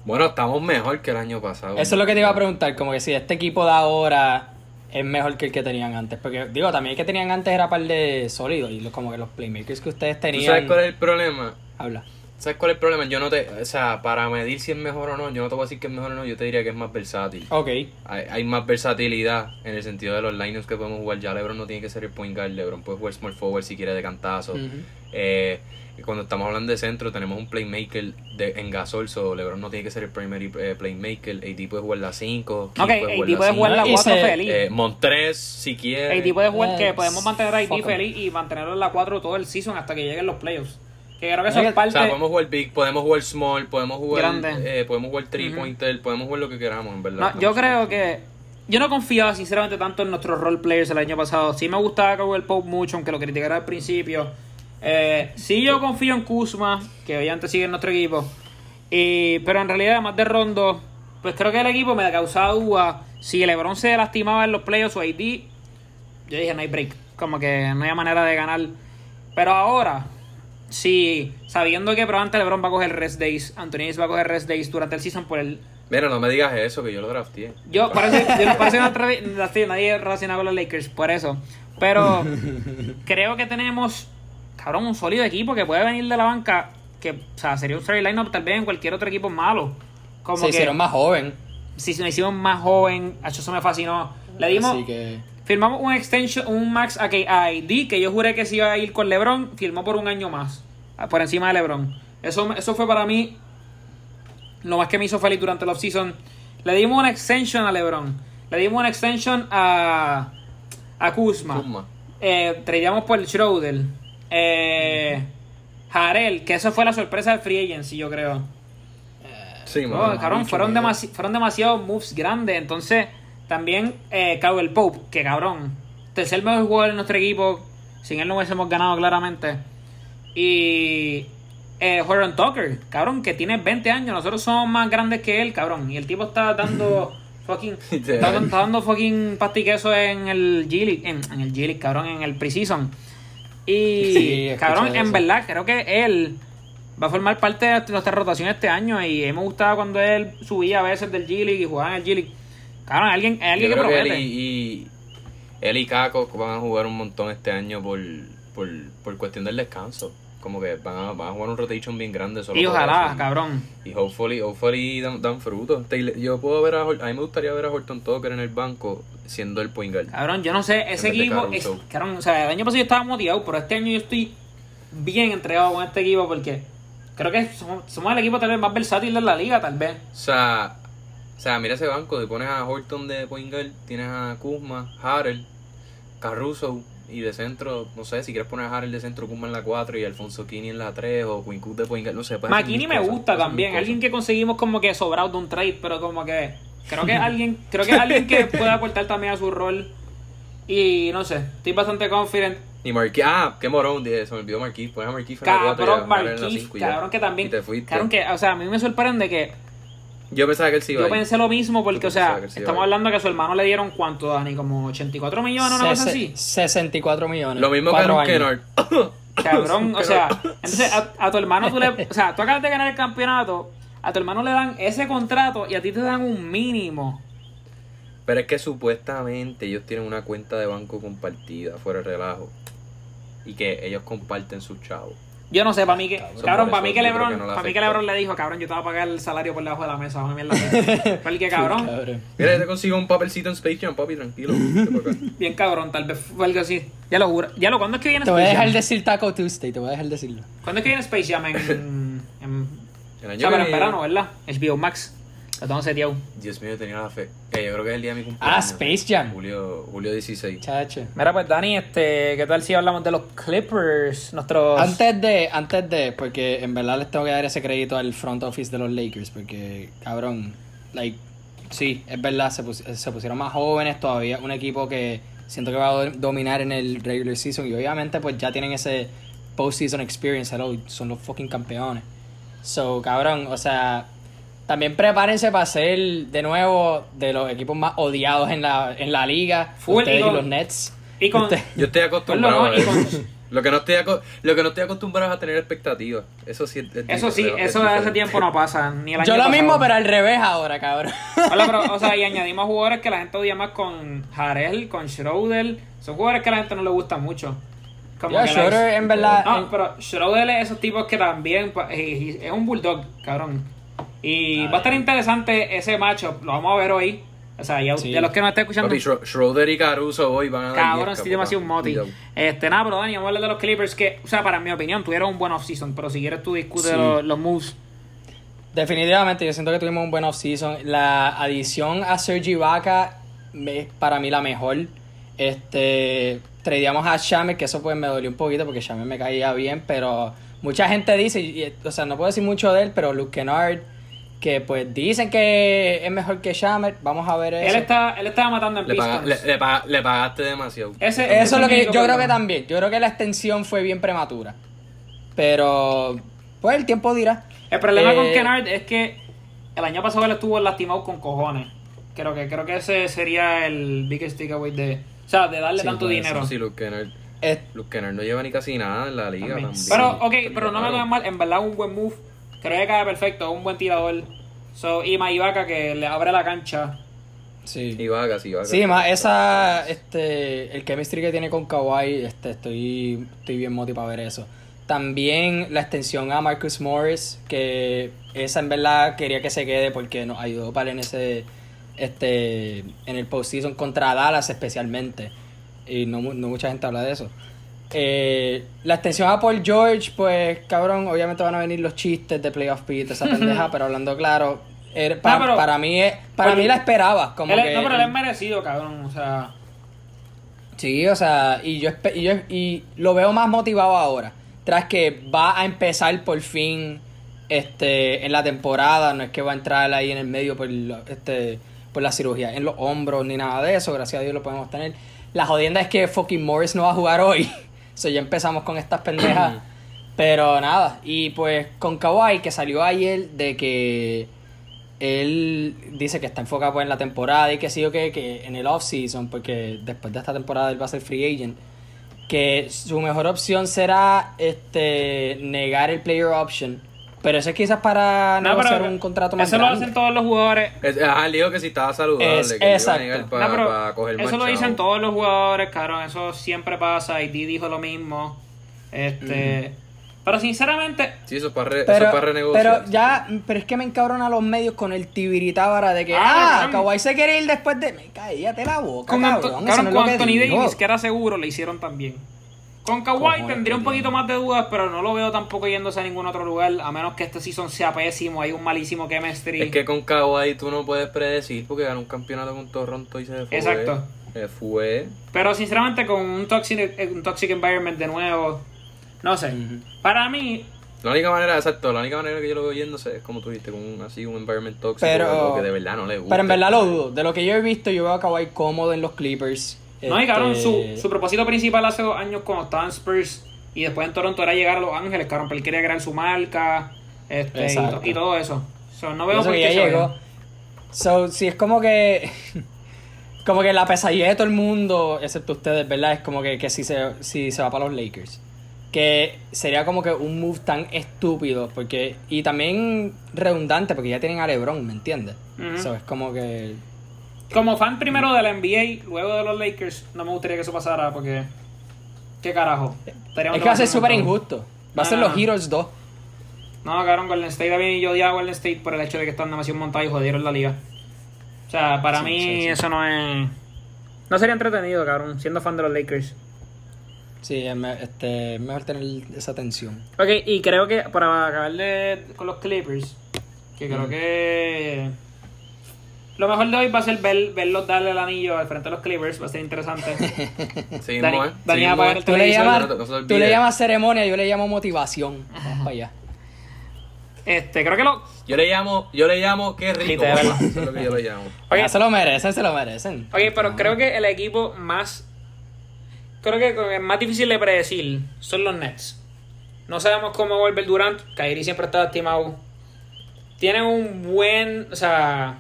Bueno, estamos mejor que el año pasado. Eso es lo que te iba a preguntar, como que si este equipo de ahora es mejor que el que tenían antes. Porque, digo, también el que tenían antes era par de sólidos y los- como que los playmakers que ustedes ¿Tú tenían. sabes cuál es el problema? Habla. ¿Sabes cuál es el problema? Yo no te... O sea, para medir si es mejor o no, yo no te voy a decir que es mejor o no, yo te diría que es más versátil. Ok. Hay, hay más versatilidad en el sentido de los lineups que podemos jugar. Ya LeBron no tiene que ser el point guard. LeBron puede jugar small forward si quiere de cantazo. Ujú. Eh, cuando estamos hablando de centro, tenemos un playmaker de, en Gasol, so LeBron no tiene que ser el primary eh, playmaker. AD puede jugar la 5. Ok, AD puede jugar la Y 4 se- feliz. Eh, Montres, si quiere. AD puede jugar que podemos mantener a AD feliz y mantenerlo en la 4 todo el season hasta que lleguen los playoffs. Que creo que eso es O parte. sea, podemos jugar big, podemos jugar small, podemos jugar Grande. eh, podemos jugar three pointer, podemos jugar lo que queramos, en verdad. No, yo creo que. Yo no confiaba sinceramente tanto en nuestros role players el año pasado. Sí me gustaba Cowell Pope mucho, aunque lo criticara al principio. Eh, sí yo confío en Kuzma, que obviamente sigue en nuestro equipo. Y, pero en realidad, además de Rondo, pues creo que el equipo me causaba duda. Si LeBron se lastimaba en los playoffs o AD, yo dije no hay break. Como que no hay manera de ganar. Pero ahora, sí, sabiendo que probablemente LeBron va a coger rest days, Anthony va a coger rest days durante el season por el Mira, no me digas eso, que yo lo drafteé. yo parece, yo parece no sí, nadie relaciona con los Lakers, por eso. Pero creo que tenemos, cabrón, un sólido equipo que puede venir de la banca. Que, o sea, sería un straight lineup tal vez en cualquier otro equipo malo. Como Se que hicieron más joven. si nos hicimos más joven, a eso me fascinó. Le dimos, Así que. firmamos un extension, un max a que a ID, que yo juré que se iba a ir con LeBron, firmó por un año más, por encima de LeBron. Eso, eso fue para mí lo más que me hizo feliz durante la offseason. Le dimos una extension a LeBron. Le dimos una extension a, a Kuzma. Kuzma. Eh, traíamos por el Schroeder. Eh, Harel, que eso fue la sorpresa del Free Agency, yo creo. Sí, No, mano. cabrón, fueron, demasi- fueron demasiados moves grandes. Entonces, también eh, Cowell Pope, que cabrón, tercer mejor jugador en nuestro equipo. Sin él no hubiésemos ganado claramente. Y eh, Tucker, cabrón, que tiene 20 años. Nosotros somos más grandes que él, cabrón. Y el tipo está dando fucking. está, dando- está dando fucking pastiqueso en el G-League. En, en el G-League, cabrón, en el Preseason. Y, Sí, cabrón, en eso. verdad, creo que él va a formar parte de nuestra rotación este año. Y me gustaba cuando él subía a veces del G-League y jugaba en el G-League. Cabrón, alguien, Yo alguien que creo que él promete. y, y- él y Kako van a jugar un montón este año por, por, por cuestión del descanso. Como que van a, van a jugar un rotation bien grande. Solo Y ojalá, cabrón. Y hopefully, hopefully dan, dan fruto. Yo puedo ver a, a mí me gustaría ver a Horton Tucker en el banco siendo el point guard. Cabrón, yo no sé, ese equipo. Es, cabrón, o sea, el año pasado yo estaba motivado, pero este año yo estoy bien entregado con este equipo porque creo que somos, somos el equipo tal vez más versátil de la liga, tal vez. O sea, o sea, mira ese banco, te pones a Horton de point guard, tienes a Kuzma, Harrell, Caruso y de centro, no sé, si quieres poner a Harrell de centro, Kuzma en la 4 y Alfonso Kini en la 3 o Quinn Cook de point guard, no sé. mil me cosas, gusta también, alguien que conseguimos como que sobrado de un trade, pero como que creo que alguien, creo que alguien que pueda aportar también a su rol. Y no sé, estoy bastante confident. Y Marquis, ah, qué morón, se me olvidó Marquis, pones a Marquis en la 4 y a Cabrón, Marquis, 5 y ya. cabrón que también. Y te fuiste. Cabrón que, o sea, a mí me sorprende que Yo pensaba que él sí iba Yo pensé lo mismo porque, o sea, sí estamos hablando que a su hermano le dieron cuánto, Dani, como 84 millones, una cosa así. Sese- 64 millones. Lo mismo que Aaron. Kennard. Cabrón, o sea, entonces a, a tu hermano tú le, o sea, tú acabas de ganar el campeonato, a tu hermano le dan ese contrato y a ti te dan un mínimo. Pero es que supuestamente ellos tienen una cuenta de banco compartida, fuera de relajo. Y que ellos comparten sus chavos. Yo no sé, para mí que, Cabrón, para mí que LeBron, que no le para mí que. LeBron le dijo, cabrón, yo te voy a pagar el salario por debajo de la mesa, una mierda. Porque cabrón, Cabrón. Mira, te consigo un papelcito en Space Jam, papi, tranquilo. bien cabrón, tal vez fue algo así. Ya lo juro. Ya lo, ¿cuándo es que viene Te voy a Space dejar Jam? decir Taco Tuesday, te voy a dejar decirlo. ¿Cuándo es que viene Space Jam en, en, El o año sea, pero en verano, ¿verdad? HBO Max. Lo tengo seteado. Dios mío, tenía la fe. Eh, yo creo que es el día de mi cumpleaños. Ah, Space Jam. Julio, julio 16. Chacho. Mira, pues Dani, este, ¿qué tal si hablamos de los Clippers? Nuestros. Antes de, antes de, porque en verdad les tengo que dar ese crédito al front office de los Lakers, porque, cabrón, like, sí, es verdad, se, pus- se pusieron más jóvenes todavía, un equipo que siento que va a do- dominar en el regular season, y obviamente pues ya tienen ese postseason experience, hello, son los fucking campeones. So, cabrón, o sea, también prepárense para ser de nuevo de los equipos más odiados en la, en la liga, Full ustedes y los Nets. Y con. Usted- Yo estoy acostumbrado ¿no? a eso. con- Lo que, no estoy aco- lo que no estoy acostumbrado es a tener expectativas. Eso sí es, es Eso sí, es eso de hace tiempo no pasa. Ni el año Yo lo pasado. mismo, pero al revés ahora, cabrón. Hola, pero, o sea, y añadimos jugadores que la gente odia más con Harrell, con Schroeder. Son jugadores que a la gente no le gusta mucho. Como Schroeder, en verdad, No, en- pero Schroeder es esos tipos que también eh, es un bulldog, cabrón. Y va a estar interesante ese matchup, lo vamos a ver hoy. O sea, ya Sí. los que nos están escuchando. Papi, Schro- Schroeder y Caruso hoy van a dar Cabrón, 10, estoy demasiado un moti. Este, nada, pero Dani, vamos a hablar de los Clippers que, o sea, para mi opinión, tuvieron un buen off-season, pero si quieres tú discutes Sí. los, los moves. Definitivamente, yo siento que tuvimos un buen off-season. La adición a Sergi Ibaka es para mí la mejor. Este, tradeamos a Shamet, que eso pues me dolió un poquito porque Shamet me caía bien, pero mucha gente dice, y- o sea, no puedo decir mucho de él, pero Luke Kennard, que pues dicen que es mejor que Shamet, vamos a ver eso. Él, está, él estaba matando en Le, paga- le, le paga- le pagaste demasiado. Ese- Eso es lo que yo creo que también. Yo creo que la extensión fue bien prematura. Pero, pues el tiempo dirá. El problema Eh, con Kennard es que el año pasado él estuvo lastimado con cojones. Creo que, creo que ese sería el biggest takeaway de. O sea, de darle Sí, tanto dinero. Sí, Luke Kennard. es- Luke Kennard no lleva ni casi nada en la liga También. también. Pero, ok, pero no me lo mal. En verdad, un buen move. Creo que cae perfecto. Un buen tirador. So, y Maivaka que le abre la cancha. sí. Y Vaca, sí, Vaca. Sí, más esa, este, el chemistry que tiene con Kawhi, este, estoy, estoy bien motivado para ver eso. También la extensión a Marcus Morris, que esa en verdad quería que se quede porque nos ayudó para en ese, este, en el postseason contra Dallas especialmente. Y no, mu- no mucha gente habla de eso. Eh, la extensión a Paul George, pues cabrón, obviamente van a venir los chistes de Playoff Pete, esa pendeja, pero hablando claro, pa- pero- para mí, es- para Paul- mí la esperaba. Como Él que no, pero él es merecido, cabrón. O sea, Sí, o sea, y yo, y yo y lo veo más motivado ahora. Tras que va a empezar por fin este en la temporada, no es que va a entrar ahí en el medio por, este, por la cirugía en los hombros ni nada de eso, gracias a Dios lo podemos tener. La jodienda es que fucking Morris no va a jugar hoy. So ya empezamos con estas pendejas. Pero nada, y pues con Kawhi que salió ayer de que él dice que está enfocado pues, en la temporada y que sí o que, que en el off-season, porque después de esta temporada él va a ser free agent, que su mejor opción será este negar el player option. Pero eso es quizás para no, negociar pero un contrato más Eso lo hacen todos los jugadores. Es- Ajá, él dijo que si estaba saludable, Es- que le iba a exacto. para, No, pero para coger más eso lo dicen todos los jugadores, cabrón. Eso siempre pasa. Y Didi dijo lo mismo. Este. Pero sinceramente, Sí, eso es para, re- eso Pero, es para renegociar. pero ya, pero es que me encabrona a los medios con el tibiritábara de que, Ah, ah, cabrón. Kawhi se quiere ir después de... Me cállate la boca, con, Anto- cabrón, eso cabrón, no con Anthony digo. Davis, que era seguro, le hicieron también. Con Kawhi tendría un poquito más de dudas, pero no lo veo tampoco yéndose a ningún otro lugar, a menos que este season sea pésimo, hay un malísimo chemistry. Es que con Kawhi tú no puedes predecir porque ganó un campeonato con Toronto y se fue. Exacto. Se fue. Pero sinceramente con un toxic, eh, un toxic environment de nuevo, no sé. Para mí, La única manera, exacto, la única manera que yo lo veo yéndose es como tú dijiste, con un, así un environment tóxico Pero- que de verdad no le gusta. Pero en verdad lo dudo. De lo que yo he visto, yo veo a Kawhi cómodo en los Clippers. No, y cabrón, Este, su, su propósito principal hace dos años cuando estaba en Spurs y después en Toronto era llegar a Los Ángeles, cabrón, pero él quería crear su marca este, y, Exacto. to- y todo eso. So, no veo por qué llegó. So, si es como que... Como que la pesadilla de todo el mundo, excepto ustedes, ¿verdad? Es como que, que si, se, si se va para los Lakers. Que sería como que un move tan estúpido. porque Y también redundante, porque ya tienen a LeBron, ¿me entiendes? So, es como que... Como fan primero de la NBA, luego de los Lakers, no me gustaría que eso pasara porque. ¿Qué carajo? Estaríamos Es que va a ser súper injusto. Va a ser los. Heroes 2. No, cabrón, Golden State mí yo odiaba a Golden State por el hecho de que están demasiado montados y jodieron la liga. O sea, para Sí, mí sí, sí. eso no es. No sería entretenido, cabrón, siendo fan de los Lakers. Sí, es, me- este, es mejor tener esa tensión. Ok, y creo que para acabar de- con los Clippers, que creo que. Lo mejor de hoy va a ser ver, verlos darle el anillo al frente de los Clippers, va a ser interesante. Seguimos, Dani- ¿eh? Dani apaga ¿eh? el Tú le, televisor, llamas, no tú le llamas ceremonia, yo le llamo motivación. Vamos para allá. Este, creo que lo. Yo le llamo, yo le llamo, qué rico. Eso es lo que yo le llamo. Oye, se lo merecen, se lo merecen. Ok, pero creo que el equipo más. Creo que el más difícil de predecir son los Nets. No sabemos cómo vuelve el Durant. Kyrie siempre está estimado. Tienen un buen. O sea.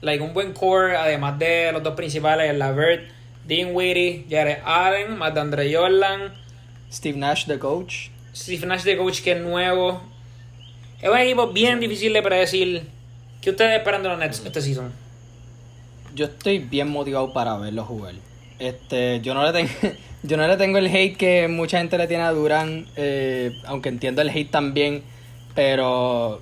Like un buen core, además de los dos principales: Lavert, Dean Whitty, Jared Allen, más de Andre Jordan, Steve Nash, the coach. Steve Nash de coach que es nuevo. Es un equipo bien difícil de predecir. ¿Qué ustedes esperan de los Nets este season? Yo estoy bien motivado para verlo jugar. Este, yo no le tengo, yo no le tengo el hate que mucha gente le tiene a Durán, eh, aunque entiendo el hate también, pero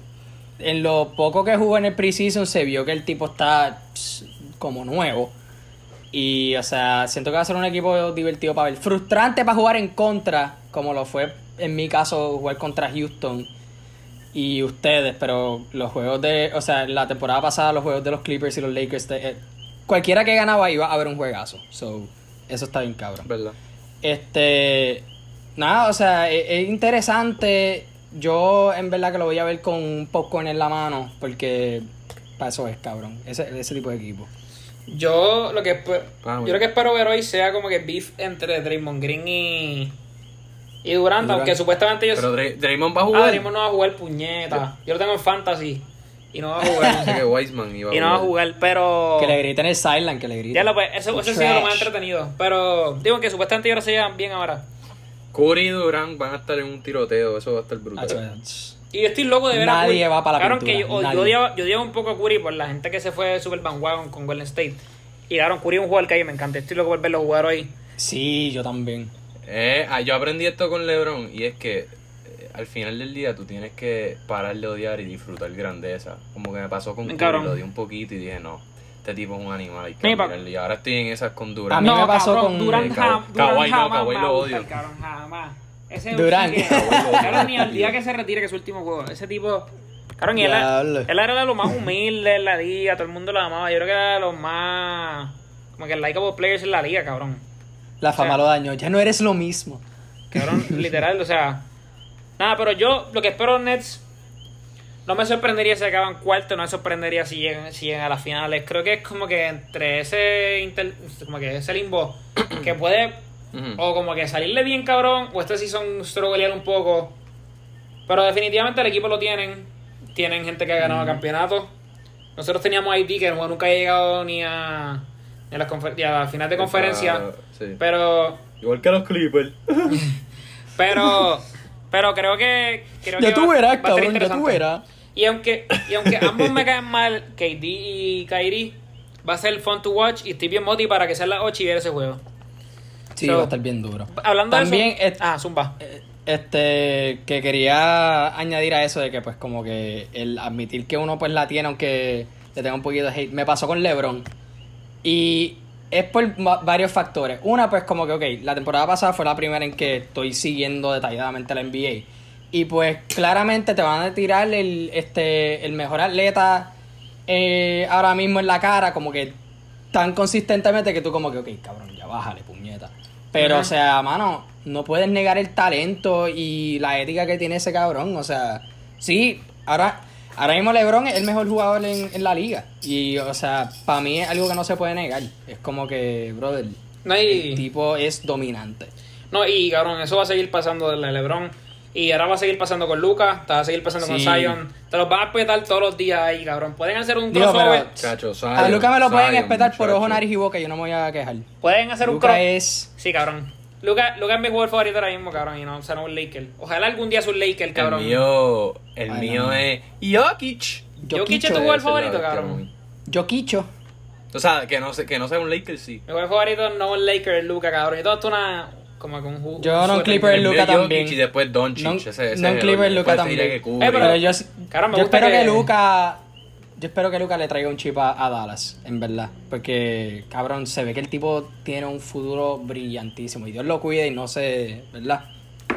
en lo poco que jugó en el preseason se vio que el tipo está pss, como nuevo. Y, o sea, siento que va a ser un equipo divertido para ver. Frustrante para jugar en contra, como lo fue en mi caso jugar contra Houston y ustedes, pero los juegos de, o sea, la temporada pasada los juegos de los Clippers y los Lakers, eh, cualquiera que ganaba iba a haber un juegazo. So, eso está bien cabrón. ¿Verdad? Este, nada, o sea, es, es interesante. Yo en verdad que lo voy a ver con un popcorn en la mano, porque para eso es cabrón, ese, ese tipo de equipo. Yo lo que Ah, yo lo que espero ver hoy sea como que beef entre Draymond Green y y Durant, Durant. aunque supuestamente ellos Pero Dray- Draymond va a ah, jugar. Draymond no va a jugar puñeta. Yo lo tengo en fantasy y no va a jugar. que Wiseman iba a y no va a jugar, pero Que le griten el silent, que le griten. ya lo pues, eso, eso ha sido lo más entretenido, pero digo que supuestamente ellos se llevan bien ahora. Curry y Durant van a estar en un tiroteo, eso va a estar brutal. Y yo estoy loco de ver a Nadie Curry. va para la pintura, que yo, nadie. yo, odiaba, yo odiaba un poco a Curry por la gente que se fue super bandwagon con Golden State. Y cabrón, Curry es un jugador que a mí me encanta. Estoy loco por verlo jugar hoy. Sí, yo también. Eh, ah, yo aprendí esto con LeBron y es que eh, al final del día tú tienes que parar de odiar y disfrutar grandeza. Como que me pasó con Bien, Curry, lo di un poquito y dije, no, este tipo es un animal, hay que Sí, pa- admirarlo. Y ahora estoy en esas con A Durant. mí me pasó con- Durant, eh, no, Kawhi lo odio. cabrón, jamás. Ese es un cabrón, ni al día que se retire, que es su último juego. Ese tipo... Cabrón, y él, él era de los más humildes en la liga, todo el mundo lo amaba. Yo creo que era de los más... Como que likable players en la liga, cabrón. La sea- fama lo dañó. Ya no eres lo mismo. Cabrón, literal, o sea. Nada, pero yo lo que espero de Nets. No me sorprendería si acaban cuarto, no me sorprendería si llegan, si llegan a las finales. Creo que es como que entre ese inter- como que ese limbo que puede o como que salirle bien cabrón, o este season strugglear un poco. Pero definitivamente el equipo lo tienen. Tienen gente que ha ganado campeonatos. Nosotros teníamos a IT que no- nunca ha llegado ni a, ni a las ni a la final de conferencia. Sí. Pero Igual que los Clippers. pero, pero creo que. Creo Ya que tú va- verás, va cabrón, ya tú verás. Y aunque, y aunque ambos me caen mal, KD y Kyrie, va a ser fun to watch y estoy bien moti para que sea las 8 y ver ese juego. Sí, So, va a estar bien duro. Hablando También de eso. es- Ah, Zumba. Eh, Este, que quería añadir a eso de que pues como que el admitir que uno pues la tiene aunque le tenga un poquito de hate, me pasó con LeBron y es por va- varios factores. Una pues como que ok, la temporada pasada fue la primera en que estoy siguiendo detalladamente la NBA y pues claramente te van a tirar el, este, el mejor atleta eh, ahora mismo en la cara como que tan consistentemente que tú como que ok, cabrón, ya bájale, puñeta. Pero, o sea, mano, no puedes negar el talento y la ética que tiene ese cabrón. O sea, sí, ahora, ahora mismo LeBron es el mejor jugador en, en la liga. Y, o sea, para mí es algo que no se puede negar. Es como que, brother, No, el tipo es dominante. no, y cabrón, eso va a seguir pasando de LeBron. Y ahora va a seguir pasando con Lucas, te va a seguir pasando con. Zion. Te los van a petar todos los días ahí, cabrón. Pueden hacer un crossover. A Zion, Luca me lo pueden espetar por ojo, nariz y boca. Yo no me voy a quejar. Pueden hacer un Luca crossover. es... Sí, cabrón. Lucas Luca es mi jugador favorito ahora mismo, cabrón. Y no, o sea, no un Laker. Ojalá algún día sea un Laker, El cabrón. mío, el Ay, mío no. es Jokic. Jokic es tu jugador es favorito, cabrón. quicho. O sea, que no, se- que no sea un Lakers, sí. Mi jugador favorito no un Laker, es Luca, cabrón. Y todo esto una. Como con un ju- Yo no, Clipper, Jokic también. Y después Doncic. No, ese, Clipper, diré también. que. Eh, pero- yo, Cabrón, me yo gusta espero que... que- Luca. Yo espero que Luca le traiga un chip a, a Dallas, en verdad. Porque, cabrón, se ve que el tipo tiene un futuro brillantísimo. Y Dios lo cuide y no sé, ¿verdad?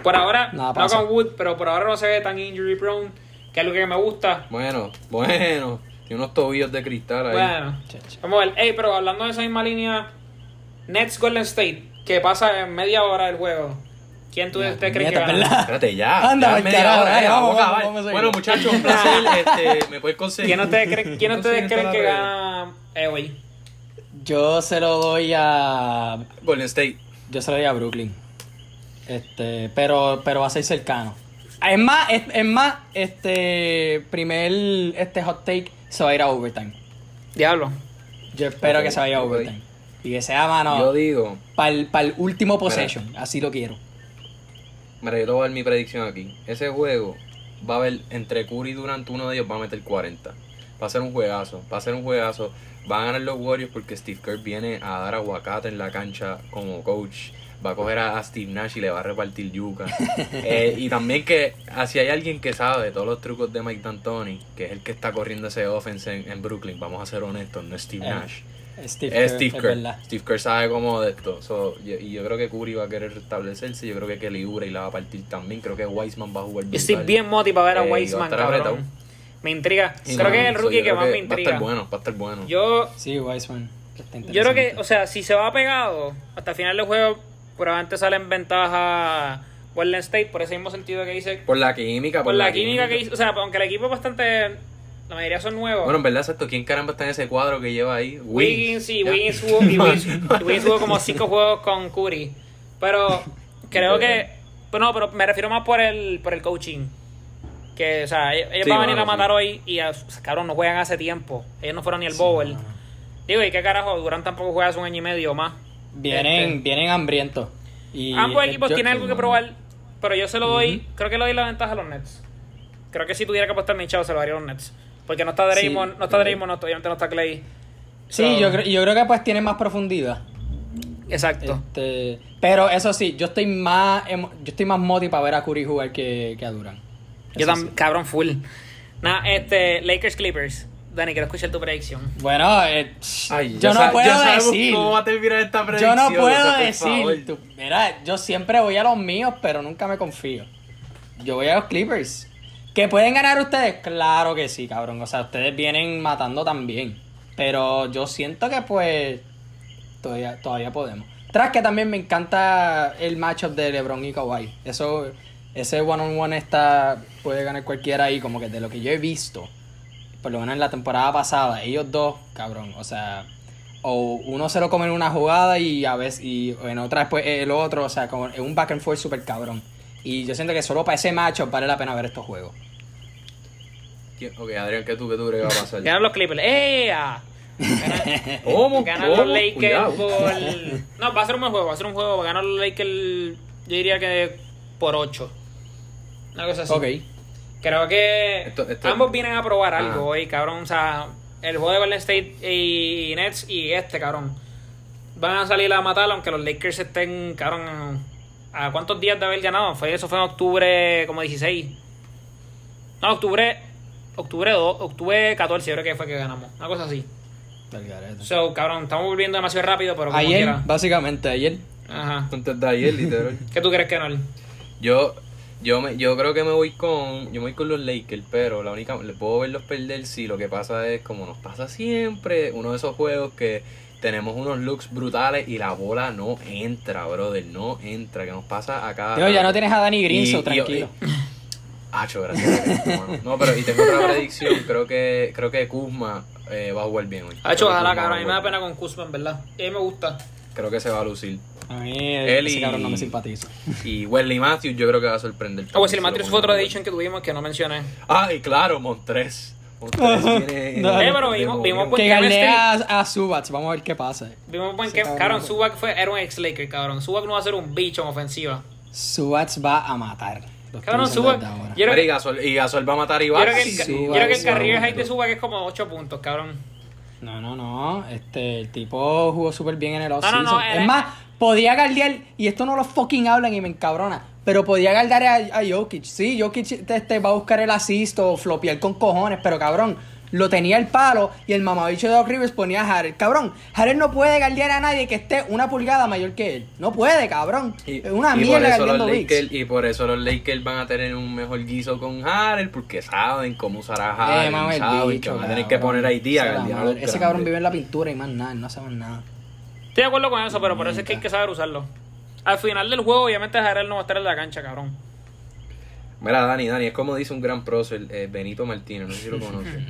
Por ahora, Nada no pasa. con Wood, pero por ahora no se ve tan injury prone. Que es lo que me gusta. Bueno, bueno. Tiene unos tobillos de cristal ahí. Bueno, vamos a ver. Ey, pero hablando de esa misma línea, Nets Golden State, que pasa en media hora del juego. ¿Quién tú Ya, te crees que gana? Espérate, ya. Anda, ya media carajo, hora, vamos, vamos a vamos, Bueno, muchachos, un placer. este, ¿Me puedes conseguir? ¿Quién ustedes creen, quién ustedes creen que gana eh, hoy? Yo se lo doy a. Golden State. Yo se lo doy a Brooklyn. Este, pero, pero va a ser cercano. Es más, es, es más, este primer este hot take se va a ir a overtime. Diablo. Yo espero que se vaya a overtime. Y que sea Yo mano digo, para el, último possession. Así lo quiero. mira, yo te voy a dar mi predicción aquí. Ese juego va a haber entre Curry y Durant, uno de ellos va a meter 40. Va a ser un juegazo, va a ser un juegazo. Van a ganar los Warriors porque Steve Kerr viene a dar aguacate en la cancha como coach. Va a coger a Steve Nash y le va a repartir yuca. Eh, y también que si hay alguien que sabe todos los trucos de Mike D'Antoni, que es el que está corriendo ese offense en, en Brooklyn, vamos a ser honestos, no es Steve Él. Nash. Steve Kerr, Steve Kerr. verdad. Steve Kerr sabe cómo de esto. So, y, y yo creo que Curry va a querer restablecerse. Yo creo que Kelly y la va a partir también. Creo que Wiseman va a jugar Yo estoy bien motivado para ver a Eh, a Wiseman, cabrón. Me intriga. Creo no, que es el rookie que más me Va a intriga. estar bueno, va a estar bueno. Yo, Sí, Wiseman. yo creo que, o sea, si se va pegado, hasta el final del juego, probablemente sale en ventaja Golden State, por ese mismo sentido que dice. Por la química, Por la química que hizo. O sea, aunque el equipo es bastante. La mayoría son nuevos. Bueno, en verdad, exacto. ¿Quién caramba está en ese cuadro que lleva ahí? Wiggins y Ya. Wiggins jugó, y Wiggins, y Wiggins jugó como cinco juegos con Curry. Pero creo que. Pero no, pero me refiero más por el, por el coaching. Que, o sea, ellos, ellos Sí, van a venir bueno, a matar sí. hoy y, a- cabrón, no juegan hace tiempo. Ellos no fueron ni el Bowl. Digo, ¿y qué carajo? Durán tampoco juega hace un año y medio o más. Vienen, Este, vienen hambrientos. Y ambos equipos tienen algo que probar, pero yo se lo doy. Creo que le doy la ventaja a los Nets. Creo que si tuviera que apostar mi chavo, se lo daría a los Nets. Porque no está Draymond, Sí. no está Draymond, no, obviamente no está Clay. Sí, So, yo, creo, yo creo que pues tienen más profundidad. Exacto. Este, pero eso sí, yo estoy más yo estoy más moti para ver a Curry jugar que, que a Durán. Yo Eso también, cabrón, full. Nada, este, Lakers Clippers. Dani, quiero escuchar tu predicción. Bueno, eh, Ay, yo no puedo decir. ¿Cómo va a terminar esta Yo predicción? no o sea, puedo decir. tú- mira, yo siempre voy a los míos, pero nunca me confío. Yo voy a los Clippers. ¿Que pueden ganar ustedes? Claro que sí, cabrón. O sea, ustedes vienen matando también. Pero yo siento que pues todavía, todavía podemos. Tras que también me encanta el matchup de LeBron y Kawhi. Eso, ese one on one está puede ganar cualquiera ahí, como que de lo que yo he visto. Por lo menos en la temporada pasada, ellos dos, cabrón, o sea, o uno se lo come en una jugada y a veces y en otra después el otro, o sea, como es un back and forth super cabrón. Y yo siento que solo para ese matchup vale la pena ver estos juegos. ¿Quién- Ok, Adrián, ¿qué tú, qué tú crees que va a pasar? Ganan los Clippers. ¡Ea! Ganan, ¿Cómo? ganan ¿Cómo? los Lakers por. No, va a ser un buen juego, va a ser un juego. Ganan los Lakers, yo diría que por 8. Una cosa así. ok. Creo que Esto- esto- ambos vienen a probar Ah. algo hoy, cabrón. O sea, el juego de Golden State y Nets y este, cabrón. Van a salir a matar, aunque los Lakers estén, cabrón. ¿A cuántos días de haber ganado? Fue, eso fue en octubre, como 16. No, octubre. Octubre 2, octubre 14, yo creo que fue que ganamos. Una cosa así. So, cabrón, estamos volviendo demasiado rápido, pero como Ayer, quiera. básicamente, ayer. Ajá. Antes de ayer, literal. ¿Qué tú crees que no? Yo, yo, me, yo creo que me voy con yo me voy con los Lakers, pero la única le puedo verlos perder si lo que pasa es como nos pasa siempre, uno de esos juegos que tenemos unos looks brutales y la bola no entra, brother, no entra, que nos pasa acá. Tío, ya no tienes a Danny Y- so y- tranquilo. Acho, gracias. No, pero y tengo otra predicción, creo que creo que Kuzma eh, va a jugar bien hoy. Ha hecho Creo que ojalá, cabrón. A mí me da pena con Kuzma, en verdad. A mí me gusta. Creo que se va a lucir. A mí Él ese y- cabrón no me simpatiza. Y Wesley Matthews yo creo que va a sorprender. Ah, pues lo Matthews fue ponen otro a jugar. edition que tuvimos que no mencioné. Ay, claro, Montres. Montres tiene. No. Eh, pero vimos- vimos Que gané a, a Subats, vamos a ver qué pasa. Vimos buen que, cabrón. cabrón, fue, era un ex-Laker, cabrón. Subak no va a ser un bicho en ofensiva. Subats va a matar. Lo estoy Cabrón, Mira, y, que, Gasol, y Gasol va a matar a Iván. creo que el, Subak, creo que el Subak. de Subak es como 8 puntos, cabrón. No, no, no. Este, el tipo jugó súper bien en el no, offseason. no, él es es- más, podía guardiar, y esto no lo fucking hablan y me encabrona, pero podía guardar a, a Jokic. Sí, Jokic este, va a buscar el assist o flopear con cojones, pero cabrón, lo tenía el palo y el mamabicho de Doc Rivers ponía a Harrell. Cabrón, Harrell no puede guardiar a nadie que esté una pulgada mayor que él. No puede, cabrón. Y, es una y por mierda guardiando. Lakers, y por eso los Lakers van a tener un mejor guiso con Harrell porque saben cómo usar a Eh, Harrell, el saben bicho, que van a tener que poner ahí día. Ese cabrón vive en la pintura y más nada, no sabemos nada. Estoy de acuerdo con eso, pero por eso es que hay que saber usarlo. Al final del juego, obviamente, Jarel no va a estar en la cancha, cabrón. Mira, Dani, Dani, es como dice un gran prócer, eh, Benito Martínez, no sé si lo conoces.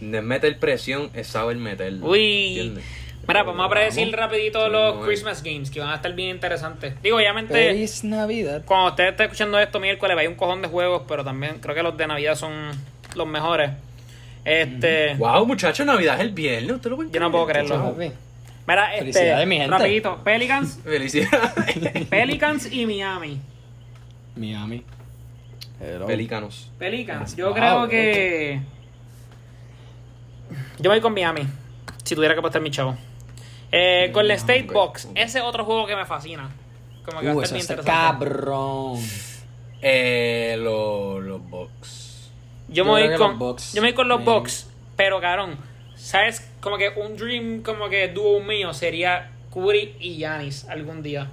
De meter presión es saber meterlo. Uy. ¿entiendes? Mira, vamos a predecir rapidito Sí, los. Christmas Games, que van a estar bien interesantes. Digo, obviamente, Feliz Navidad. cuando usted esté escuchando esto miércoles, hay un cojón de juegos, pero también creo que los de Navidad son los mejores. Este... Wow, muchachos, Navidad es el viernes. ¿Usted lo puede Yo no puedo creer? creerlo. Mira, este, Felicidades, mi gente. rapidito, Pelicans, Felicidades. Pelicans y Miami. Miami. Pelícanos. Pelicans, yo Wow, creo que. Yo voy con Miami. Si tuviera que apostar mi chavo. Eh, Golden State ok, Box. Ese es otro juego que me fascina. Como que va Uh, a eso estar bien está interesante. cabrón. Eh, los, los Bucks. Yo Yo me voy con. los Bucks, Yo me voy con los. Bucks. Pero cabrón, ¿sabes como que un dream, como que dúo mío sería Curry y Yanis algún día.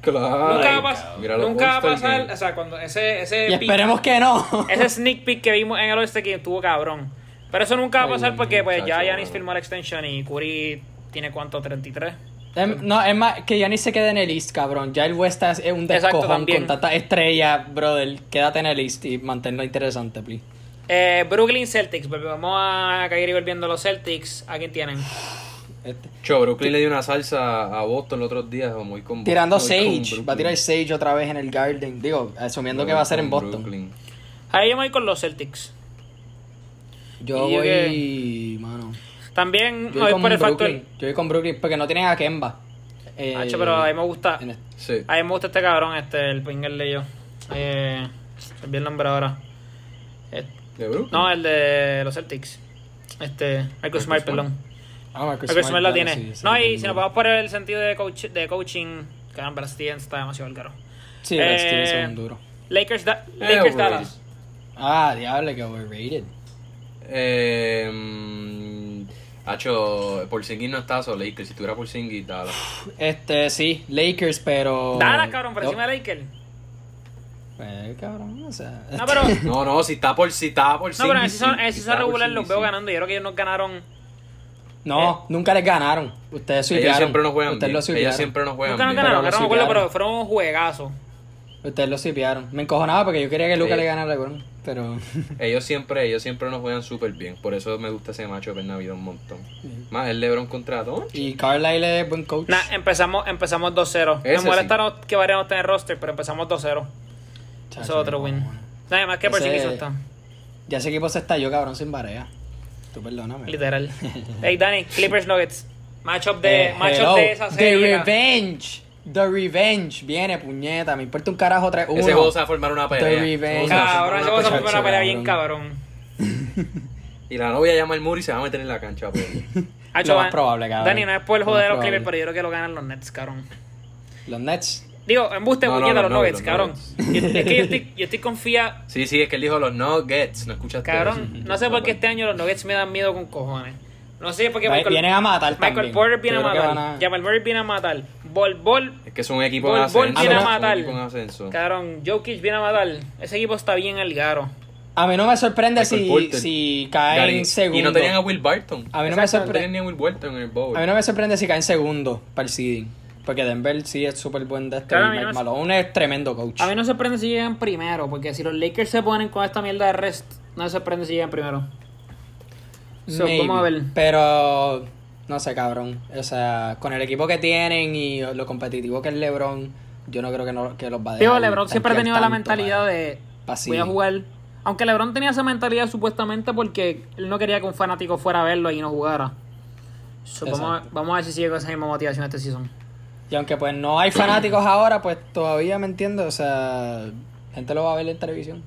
Claro. nunca va a, pas- Mira los nunca va a pasar, o sea, cuando ese, ese Y esperemos que no. ese sneak peek que vimos en el Oeste que estuvo cabrón. Pero eso nunca va a pasar porque pues ya Yanis firmó la extension y Curry tiene cuánto, 33. Em, No, es más, que ya ni se quede en el East, cabrón. Ya el West es un descojón con tantas estrellas, brother. Quédate en el East y manténlo interesante, please. Eh, Brooklyn Celtics, volvemos a caer y volviendo a los Celtics. ¿A quién tienen? Este. Cho, Brooklyn le dio una salsa a Boston los otros días, muy con Tirando muy Sage. Va a tirar Sage otra vez en el Garden. Digo, asumiendo que va a ser en Boston. Brooklyn. Ahí yo me voy con los Celtics. Yo Y yo voy. Mano. También Yo voy por el factor. Yo voy con Brooklyn porque no tienen a Kemba. Eh, pero a mí me gusta. este- Sí. A mí me gusta este cabrón, este, el pinger de ellos. Eh, el nombre ahora. Eh, ¿De Brooklyn? no, el de los Celtics. Este, Michael Smart, Smart. perdón. Ah, Marcus Michael Smart la tiene. sí, sí, no, y si nos vamos por el sentido de, coach, de coaching, caramba, Brad Stevens está demasiado el caro. Sí, Brad Eh, Stevens es un duro. Lakers, da- Eh, Lakers. Dallas. Ah, diable, que overrated. Eh, Hacho, Porzingis no está solo Lakers. Si tuviera Porzingis, Dallas. Este, sí, Lakers, pero. Dallas, cabrón, por No, encima de Lakers. Pues, cabrón, o sea. No, pero. No, no, si está por si está por No, pero en el season, regular los veo ganando. Yo creo que ellos nos ganaron. No, nunca les ganaron. Ustedes Ellos swipearon. siempre no juegan Ustedes bien. lo Ellos siempre no juegan Nunca nos ganaron, no me acuerdo, pero fueron un juegazo. Ustedes lo swipearon. Me encojonaba porque yo quería que Luca Sí. le ganara LeBron. Pero. Ellos siempre, ellos siempre nos juegan súper bien. Por eso me gusta ese macho de Navidad un montón. Más el LeBron contra Doncic. y Carlisle es buen coach. Nah, empezamos, empezamos 2-0. Me molesta no- que variamos tener roster, pero empezamos 2-0. Eso es otro win. Nada más que por si quiso está. Ya ese equipo se estalló, cabrón, sin barea. Tú perdóname. Literal. hey, Danny, Clippers Nuggets. Matchup de, Eh, matchup de esa The serie. Revenge. The Revenge. Viene, puñeta. Me importa un carajo 3-1. Ese juego se va a formar una pelea. The Ese Revenge. juego se va a formar Cabrón, ese una juego se pelea. fue una pelea bien cabrón. cabrón. Y la novia llama al muro y se va a meter en la cancha. pues. Lo más probable, cabrón. Dani, no es por el joder de los Clippers, pero yo creo que lo ganan los Nets, cabrón. Los Nets. Digo, embuste No, no, puñeta los los Nuggets, cabrón. los Yo- es que yo estoy, yo estoy confía, Sí, sí, es que él dijo los Nuggets. No escuchaste. cabrón. No sé por qué este año los Nuggets me dan miedo con cojones. No sé por qué Michael, vienen a matar Michael también. Porter viene a matar. Jamal Murray viene a matar. Bol Bol, Es que es un equipo Bol- en Bol ascenso. viene a es un matar. equipo en ascenso. cabrón. Jokic viene a matar. Ese equipo está bien el garo. A mí no me sorprende si, si caen Gary, segundo. Y no tenían a Will Barton. A mí no me Exacto, sorpre- tenían ni a Will Barton en el bowl. A mí no me sorprende si caen segundo para el seeding. Porque Denver sí es súper buen de esto. Claro, y no me- Malone es tremendo coach. A mí no se sorprende si llegan primero, porque si los Lakers se ponen con esta mierda de rest, no se sorprende si llegan primero. So, Maybe. vamos a ver. Pero, no sé, cabrón. O sea, con el equipo que tienen y lo competitivo que es LeBron, yo no creo que, no, que los va a dejar. LeBron siempre ha tenido la mentalidad de voy a jugar. Aunque LeBron tenía esa mentalidad supuestamente porque él no quería que un fanático fuera a verlo y no jugara. So, vamos, a, vamos a ver si sigue con esa misma motivación este season. Y aunque pues no hay fanáticos ahora, pues todavía me entiendo. O sea, gente lo va a ver en televisión.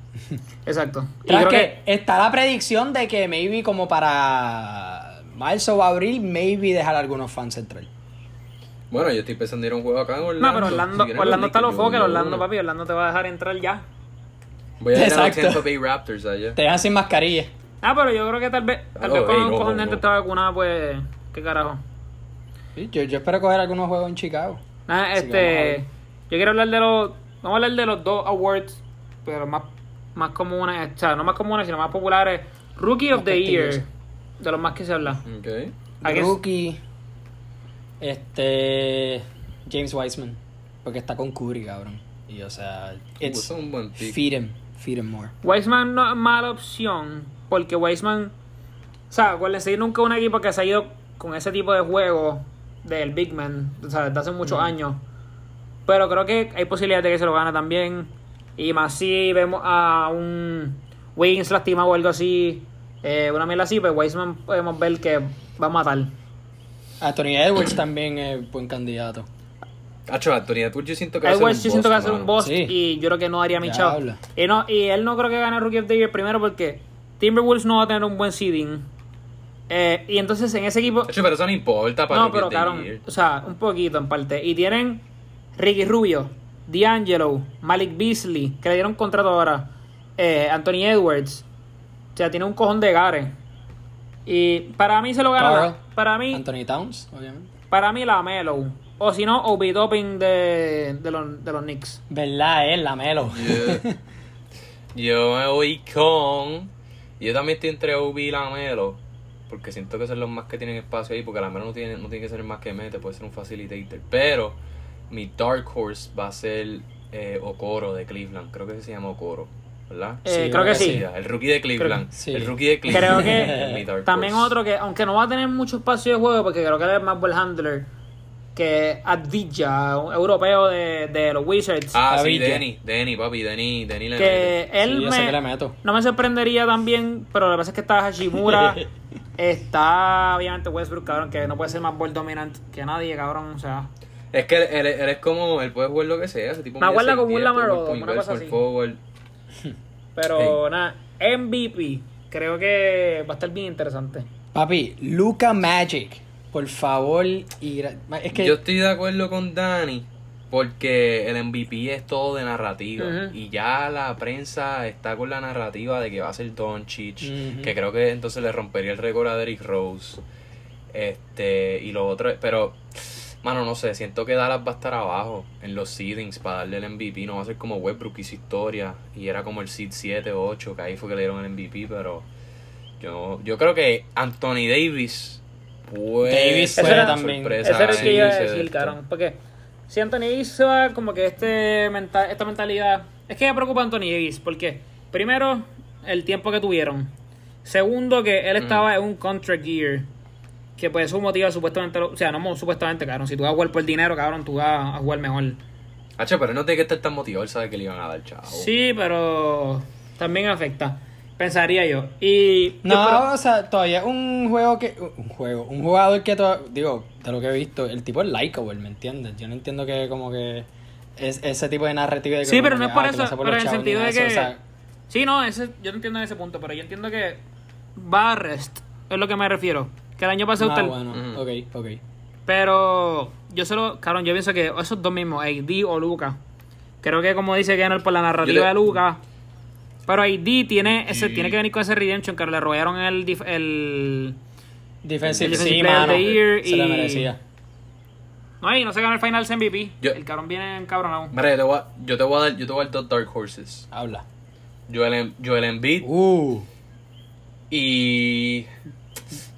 Exacto. Claro creo que, está la predicción de que maybe como para marzo o abril, maybe dejar a algunos fans entrar. Bueno, yo estoy pensando en ir a un juego acá en Orlando. No, pero Orlando, Si Orlando está a los foques, Orlando, uno. papi. Orlando te va a dejar entrar ya. Voy a ir a. Tampa Bay Raptors allá. Te dejan sin mascarilla. Ah, pero yo creo que tal vez, tal vez cuando un no, cojón de gente no. está vacunada, pues, qué carajo. Sí, yo, yo espero coger algunos juegos en Chicago. Nada, Así que vamos a este, yo quiero hablar de los, vamos a hablar de los dos awards, pero más, más comunes, o sea, no más comunes, sino más populares. Rookie of Más the Year. De los más que se habla. Ok. ¿A qué es? Rookie. Este. James Wiseman. Porque está con Curry, cabrón. Y o sea. It's, un buen pick. feed him. Feed him more. Wiseman no es mala opción, porque Wiseman, o sea, Golden State nunca es un equipo que se ha ido con ese tipo de juego del Big Man, o sea, desde hace muchos años. Pero creo que hay posibilidades de que se lo gane también. Y más si vemos a un Wiggins lastimado o algo así, eh, una mierda así, pues Wiseman podemos ver que va a matar. Anthony Edwards también es buen candidato. Hacho, Anthony Edwards yo siento que va a ser Edwards un yo siento que va a ser un boss Sí. y yo creo que no haría mi chavo. Y, no, y él no creo que gane Rookie of the Year primero porque Timberwolves no va a tener un buen seeding. Eh, y entonces en ese equipo... Hacho, pero eso no importa para No, Rookie pero Year. o sea, un poquito en parte. Y tienen Ricky Rubio, D'Angelo, Malik Beasley, que le dieron contrato ahora, eh, Anthony Edwards. O sea, tiene un cojón de Gare. Y para mí se lo gana. Carl. Para mí, Anthony Towns, obviamente. para mí la Melo. O si no, Obi Topping de, de, los, de los Knicks. ¿Verdad? Es la Melo. Yo, yo me voy con. Yo también estoy entre Obi y Lamelo. Porque siento que son los más que tienen espacio ahí. Porque Lamelo no tiene, no tiene que ser el más que mete, puede ser un facilitator. Pero mi Dark Horse va a ser eh, Okoro de Cleveland. Creo que se llama Okoro, ¿verdad? Eh, Sí, creo que sí. el rookie de Cleveland. sí. El rookie de Cleveland. Creo que también otro que, aunque no va a tener mucho espacio de juego, porque creo que él es más ball handler que Advija, un europeo de, de los Wizards. Ah, sí. Denny, Denny, papi, Denny, Denny le que mete. él Sí, me, que le meto. no me sorprendería también, pero lo que pasa es que está Hashimura, está obviamente Westbrook, cabrón, que no puede ser más ball dominant que nadie, cabrón, o sea. Es que él, él- él es como, él puede jugar lo que sea, ese tipo Me mide acuerda como 6'10", un Lamar una cosa guard, así. forward. Pero nada, MVP, creo que va a estar bien interesante. Papi, Luca Magic. Por favor. Y gra- es que. Yo estoy de acuerdo con Dani porque el MVP es todo de narrativa y ya la prensa está con la narrativa de que va a ser Doncic, que creo que entonces le rompería el récord a Derrick Rose. Este, y lo otro, pero mano, no sé, siento que Dallas va a estar abajo en los seedings para darle el MVP, no va a ser como Westbrook hizo historia y era como el seed 7 o 8, que ahí fue que le dieron el MVP, pero yo yo creo que Anthony Davis puede Davis ser una también. sorpresa Ese era el que iba a decir, cabrón. Porque si Anthony Davis se va como que este esta mentalidad. Es que me preocupa Anthony Davis. Porque, primero, el tiempo que tuvieron. Segundo, que él estaba en un contract year. Que pues eso motiva supuestamente. lo- O sea, no supuestamente, cabrón. Si tú vas a jugar por dinero, cabrón, tú vas a jugar mejor. Hacho, pero no tiene que estar tan motivado, él sabe que le iban a dar chavo. Sí, pero también afecta. Pensaría yo. Y. yo No, pero- o sea, todavía es un juego que. Un juego. Un jugador que. to- digo, de lo que he visto, el tipo es likeable, ¿me entiendes? Yo no entiendo que, como que. Es, ese tipo de narrativa de que. Sí, pero no es por ah, que eso, por pero en el sentido de eso, que- o sea, Sí, no, ese, yo no entiendo ese punto, pero yo entiendo que va a rest, es lo que me refiero. Que el año pasado ah, usted- bueno, Ujú. ok, ok. Pero yo solo, cabrón, yo pienso que esos dos mismos, AD o Luca, creo que como dice Kenneth por la narrativa le- de Luca, pero AD tiene ese, Sí. tiene que venir con ese redemption que le robaron el, dif- el Defensive, Defensive sí, Player of mano. the Year Se lo y- merecía. no, y no se ganó el Finals MVP. Yo- el cabrón viene encabronado. Mira, yo te, voy a, yo te voy a dar, yo te voy a dar dos Dark Horses. Habla. Joel, Em- Joel Embiid Uh. y...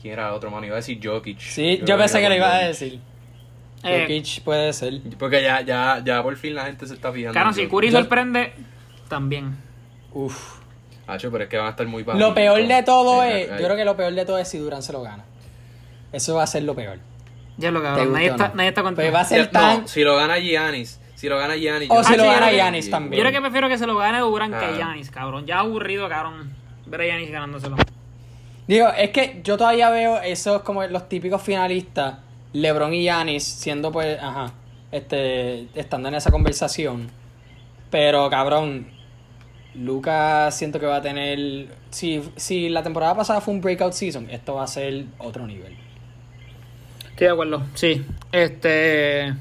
¿Quién era el otro, mano? Iba a decir Jokic. Sí, yo pensé que lo iba a Jokic. decir. Eh, Jokic puede ser. Porque ya, ya, ya por fin la gente se está fijando. En si. Curry sorprende, también. Uf. Hacho, pero es que van a estar muy Lo bajitos. peor de todo Sí, es. ahí. Yo creo que lo peor de todo es si Durán se lo gana. Eso va a ser lo peor. Ya lo ¿Te cabrón, nadie o está, no? nadie está contento. Pues va a ser Ya- tan. No, si lo gana Giannis. Si lo gana Giannis. O si lo Ah, gana que- Giannis también. Yo creo que prefiero que se lo gane Durant Ah. que Giannis, cabrón. Ya aburrido, cabrón. Ver a Giannis ganándoselo. Digo, es que yo todavía veo esos como los típicos finalistas, LeBron y Giannis, siendo pues, ajá, este, estando en esa conversación. Pero cabrón, Lucas siento que va a tener, si, si la temporada pasada fue un breakout season, esto va a ser otro nivel. Estoy de acuerdo, sí. Este.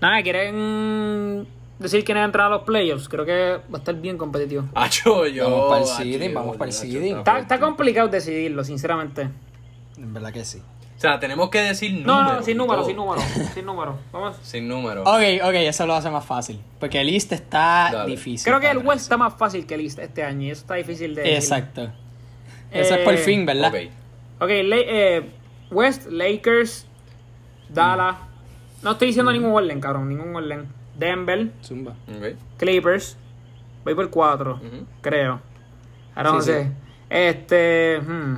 Nada, ¿quieren decir quiénes entran a los playoffs? Creo que va a estar bien competitivo. Hacho, yo. Vamos pa'l hacho, seeding, vamos pa'l hacho, seeding. Está, complicado decidirlo, sinceramente. En verdad que sí. O sea, tenemos que decir No, números. no, sin número, todo. sin número. Sin número. Vamos. Sin número. Ok, ok, eso lo hace más fácil. Porque el East está Dale. difícil. Creo que el para West está más fácil que el East este año y eso está difícil de decir. Exacto. Eso es por Eh, fin, ¿verdad? Ok. Ok, La- eh, West, Lakers, Dallas. No estoy diciendo ningún orden, cabrón, ningún orden. Denver, Zumba. Clippers. Voy por 4, Ujú. creo. Ahora no Sí, sé. Este. hmm.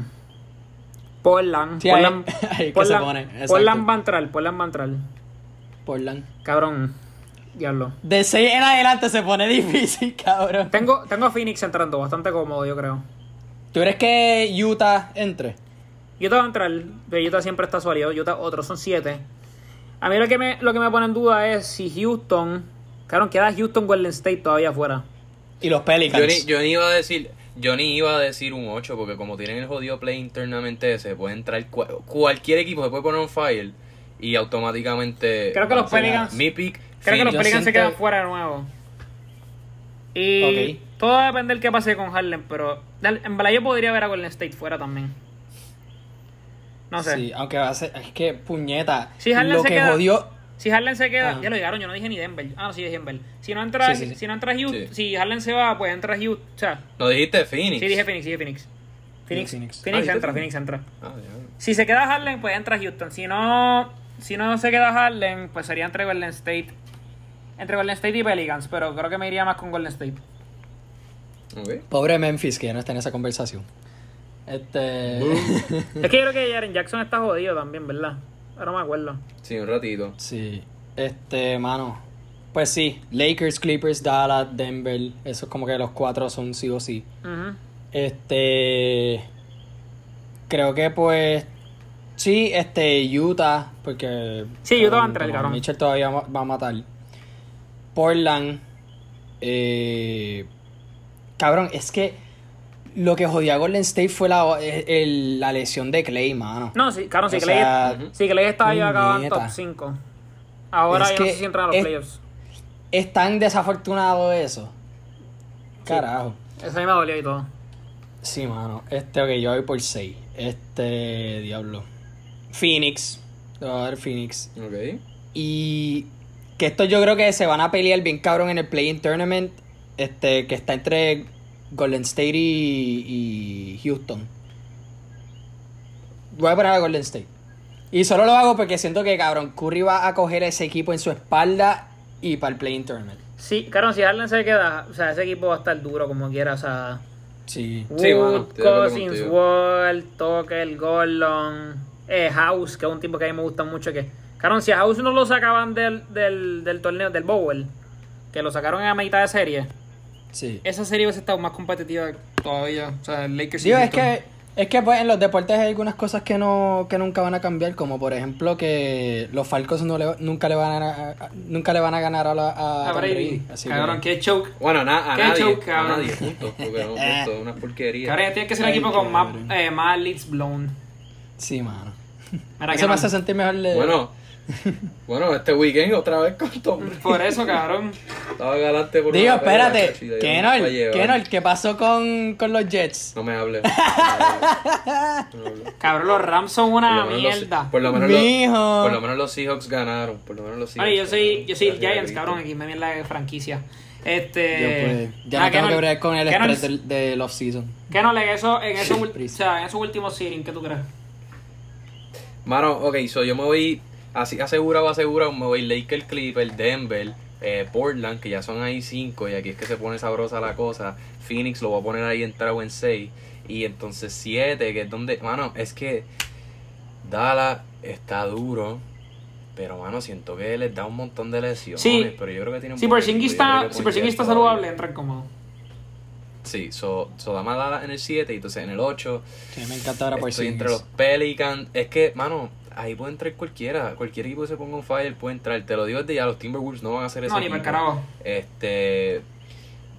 Portland. Sí, ahí- Portland, ahí que Portland, se pone, exacto. Portland va a entrar, Portland va a entrar. Portland. Cabrón. Diablo. De 6 en adelante se pone difícil, cabrón. Tengo, tengo a Phoenix entrando, bastante cómodo, yo creo. ¿Tú crees que Utah entre? Utah va a entrar, pero Utah siempre está sólido. Utah, otros son 7. A mí lo que, me, lo que me pone en duda es si Houston. Claro, queda Houston Golden State todavía afuera. Y los Yo Pelicans. ni, yo ni iba a decir. Yo ni iba a decir un 8 porque como tienen el jodido play internamente se puede entrar cua- cualquier equipo se puede poner un fire y automáticamente Creo que los Pelicans- mi pick Creo que los Pelicans se quedan fuera de nuevo. Y todo va a depender qué pase con Harlem, pero en verdad yo podría ver a Golden State fuera también. No sé. Sí, aunque va a ser. Es que, puñeta. Si Harden lo se que queda- jodió. Si Harden se queda, Ajá. ya lo llegaron, yo no dije ni Denver. Ah, no, sí dije Denver. Si no entra, Sí, sí, sí. si no entra Houston, Sí. si Harden se va, pues entra Houston. O sea, No dijiste Phoenix. sí dije Phoenix, sí dije Phoenix. Phoenix, Phoenix. Phoenix, Ah, entra, ¿dijiste Phoenix entra. Ah. Si se queda Harden, pues entra Houston. Si no, si no se queda Harden, pues sería entre Golden State. Entre Golden State y Pelicans, pero creo que me iría más con Golden State. Ok. Pobre Memphis, que ya no está en esa conversación. Este. es que yo creo que Jaren Jackson está jodido también, ¿verdad? Ahora me acuerdo. Sí, un ratito. sí. Este, mano. Pues sí, Lakers, Clippers, Dallas, Denver. Eso es como que los cuatro son sí o sí. Este. Creo que pues. Sí, este, Utah, porque. Sí, Utah va a entrar, cabrón. Mitchell todavía va va a matar. Portland. Eh, cabrón, es que. Lo que jodía a Golden State fue la, el- la lesión de Clay, mano. No, sí, claro, sí, O Clay, sea, sí, Clay estaba ya acabado en top 5. Ahora Es ya no que sé si entran a los es- playoffs. Es tan desafortunado eso. Carajo. Eso a mí me dolió y todo. Sí, mano. Este, ok, yo voy por 6. Este, diablo. Phoenix. Voy a dar Phoenix. Ok. Y que esto yo creo que se van a pelear bien cabrón en el Play-In Tournament. Este, que está entre Golden State y, y Houston. Voy a poner a Golden State. Y solo lo hago porque siento que, cabrón, Curry va a coger ese equipo en su espalda y para el Play-In Tournament. Sí, claro, si Harden se queda, o sea, ese equipo va a estar duro como quiera, o sea. Sí. Sí, Wood, de acuerdo Cousins. Wall, Tucker, Gordon, eh, House, que es un tipo que a mí me gusta mucho. que Claro, si a House no lo sacaban del, del, del torneo, del Bowl, que lo sacaron en la mitad de serie, Sí. esa serie hubiese estado más competitiva todavía. O sea, el Lakers y Digo, es que, es que pues, en los deportes hay algunas cosas que no que nunca van a cambiar, como por ejemplo que los Falcons no le, nunca le van a, a- nunca le van a ganar a, la, a A Tom Brady. Brady. Así Cabrón, que, qué choke. Bueno, na- a Qué nadie. choke, a nadie, punto. Porque no, punto, una porquería. Cabrón, tiene que ser un equipo con más, eh, más leads blown. sí, mano. Mira, Eso me hace sentir mejor de... Bueno, bueno, este weekend otra vez con Tom. Por eso, cabrón. Estaba galante por Digo, espérate, Kenol, no. Kenol, ¿qué pasó con, con los Jets? No me hable. No hable. No. Cabrón, los Rams son una Por menos los- mierda. Por lo menos los, Mijo. por lo menos los Seahawks ganaron. Por lo menos los Seahawks. Oye, yo soy, yo soy Giants, cabrón, aquí me viene la franquicia. Este. Yo, pues, ya ah, no tengo que bregar con el estrés del, del off-season. Kenol, en eso, en eso, ul- Prisa. o sea, en esos últimos seeding, ¿qué tú crees? Mano, ok, so yo me voy así asegurado, asegurado, me voy Lakers, Clippers, Denver, eh, Portland, que ya son ahí cinco y aquí es que se pone sabrosa la cosa. Phoenix lo voy a poner ahí entrado en 6 y entonces 7, que es donde, mano, es que Dallas está duro. Pero, mano, siento que les da un montón de lesiones. Sí. pero yo creo que tiene un Si Porzingis está, que si Porzingis está saludable, entra cómodo. Sí, so, so dame a Dallas en el 7 y entonces en el 8 Sí, me encanta ahora por Estoy entre los Pelicans. Es que, mano, ahí puede entrar cualquiera. Cualquier equipo que se ponga un fire puede entrar. Te lo digo desde ya, los Timberwolves no van a hacer eso. No, ni para el carajo. Este.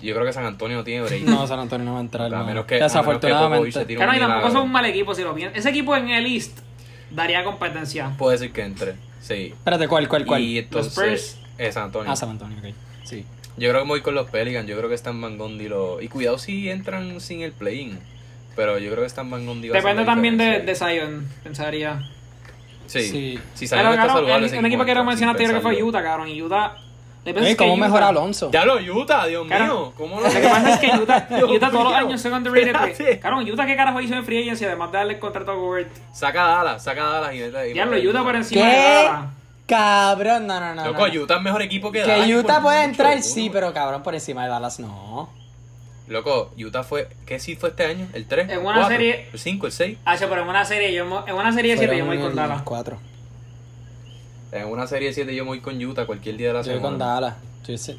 Yo creo que San Antonio no tiene break. No, San Antonio no va a entrar. A menos que- que Desafortunadamente. se tire Claro, un y tampoco son un mal equipo si lo piensas. Ese equipo en el East daría competencia. Puede ser que entre. Sí. Espérate, ¿cuál, cuál, cuál? Y entonces. Spurs. eh, San Antonio. Ah, San Antonio, ok. Sí. Yo creo que voy con los Pelicans. Yo creo que están Van Gundy lo... Y cuidado si entran sin el play-in. Pero yo creo que están Van hacer Depende también de, de. Zion, pensaría. Sí. Sí. Si está cabrón, saludable, el, equipo que mencionaste sin yo creo que fue. Utah, cabrón. Y Utah. Lo que que ¿Cómo Utah- mejora Alonso? Ya lo Utah, Dios mío. ¿Cómo Lo que pasa es que Utah, Utah todos los años son underrated. Espérate. güey. Cabrón, Utah qué carajo hizo en free agency además de darle el contrato a Gobert. Saca a Dallas, saca a Dallas y y Diablo, mete- Utah por encima de ¿Qué? Dallas. Cabrón, no, no, no. Loco, no. Utah es mejor equipo que Dallas. Que Utah puede mucho, entrar, uno. sí, pero cabrón, por encima de Dallas no. Loco, Utah fue. ¿Qué sí fue este año? ¿El 3? En una serie- ¿El 5? ¿El 6? Ah, pero en una serie, yo, en una serie de 7 yo me voy con Dallas. Cuatro. En una serie de 7 yo me voy con Utah cualquier día de la Yo voy semana. con Dallas.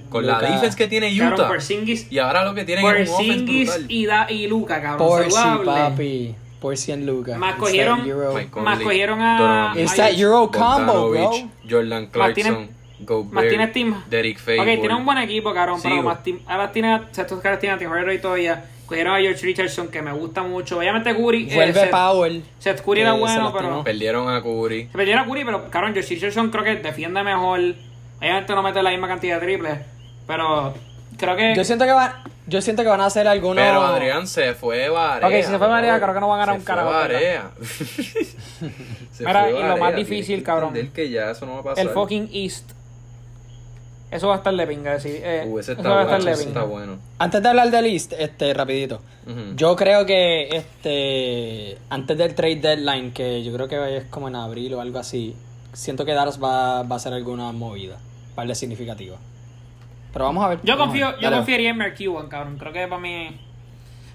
Con la Luka- defense que tiene Utah. Porzingis, Y ahora lo que tienen es un offense y, da, y Luca, cabrón. Por si, saludable. papi. Por si en Luca. Más cogieron- Más cogieron a- It's that Euro combo, bro. Jordan Clarkson, Gobert, Martínez Team. Derek Ok, Favors. tiene un buen equipo, cabrón, Sí, pero team, ahora tiene, o sea, estos caras tienen a Tim Hardaway todavía. Cogieron a George Richardson, que me gusta mucho. Obviamente Curry. eh, Vuelve Seth- Powell. Seth Curry era se bueno, pero... Perdieron a Curry. Se perdieron a Curry, pero cabrón, George Richardson creo que defiende mejor. Obviamente no mete la misma cantidad de triples, pero creo que... Yo siento que van. Yo siento que van a hacer algunos. Pero Adrián se fue Varea. Ok, si se fue Varea, creo que no van a ganar Se un fue carajo, Varea. Se Mira, fue y lo Varea, más difícil, que cabrón. que ya eso no va a pasar. El fucking East. Eso va a estar de pinga, decir. Eh, Uh, ese eso está va a estar de pinga. está bueno. Antes de hablar del East, este, rapidito. Yo creo que este antes del trade deadline, que yo creo que es como en abril o algo así, siento que Dallas va, va a hacer alguna movida, par de significativa. Pero vamos a ver. Yo confío, ver. yo confiaría en McEwan, cabrón. Creo que para mí.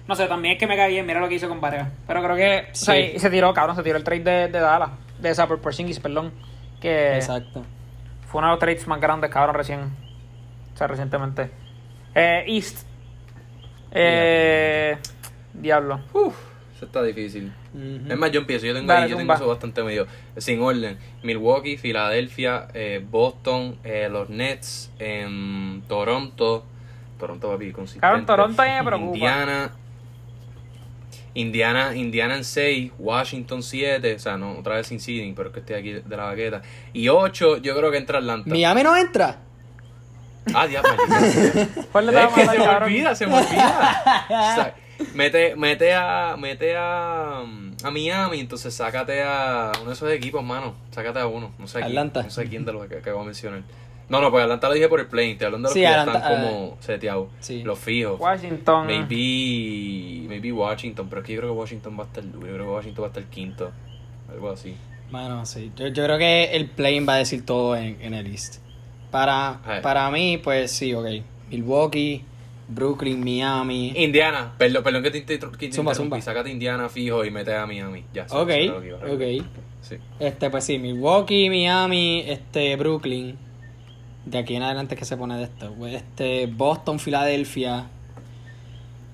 No sé, también es que me cae bien. Mira lo que hizo con Varea. Pero creo que. O sea, Sí. se tiró, cabrón. Se tiró el trade de, de Dallas. De esa por Porzingis, perdón. Que Exacto. Fue uno de los trades más grandes, cabrón, recién. O sea, recientemente. Eh, East. Eh, Diablo. Uf, eso está difícil. Es más, yo empiezo. Yo tengo Dale, ahí, yo tengo eso bastante medio. Sin orden. Milwaukee, Filadelfia, eh, Boston, eh, los Nets, em, Toronto. Toronto, papi, consistente. Cabrón, Toronto a mí me preocupa. Indiana. Indiana, Indiana en 6, Washington 7, o sea, no, otra vez sin seeding, pero es que estoy aquí de la baqueta. Y 8, yo creo que entra Atlanta. Miami no entra. Ah, diablo. sea. ¿Cuál le Es que se me olvida, se me olvida. O sea, mete, mete a, mete a, a Miami, entonces sácate a uno de esos equipos, mano. Sácate a uno. No sé quién. Atlanta. No sé quién de los que acabo de mencionar. No, no, pues Atlanta lo dije por el plane. Estoy hablando de los Sí, que ya están como seteados. sí. Los fijos. Washington. Maybe, maybe Washington, pero es que yo creo que Washington va a estar duro. Yo creo que Washington va a estar quinto. Algo así. Bueno, sí. Yo, yo creo que el play va a decir todo en, en el East. Para, Ay. para mí, pues sí, ok. Milwaukee, Brooklyn, Miami. Indiana, perdón, perdón que te, te, te Zumba, interrumpí. zumba. Sácate Indiana fijo y mete a Miami. Ya, Ok, ok. Sí. Este, pues sí, Milwaukee, Miami, este, Brooklyn. De aquí en adelante que se pone de esto. Este, Boston, Filadelfia.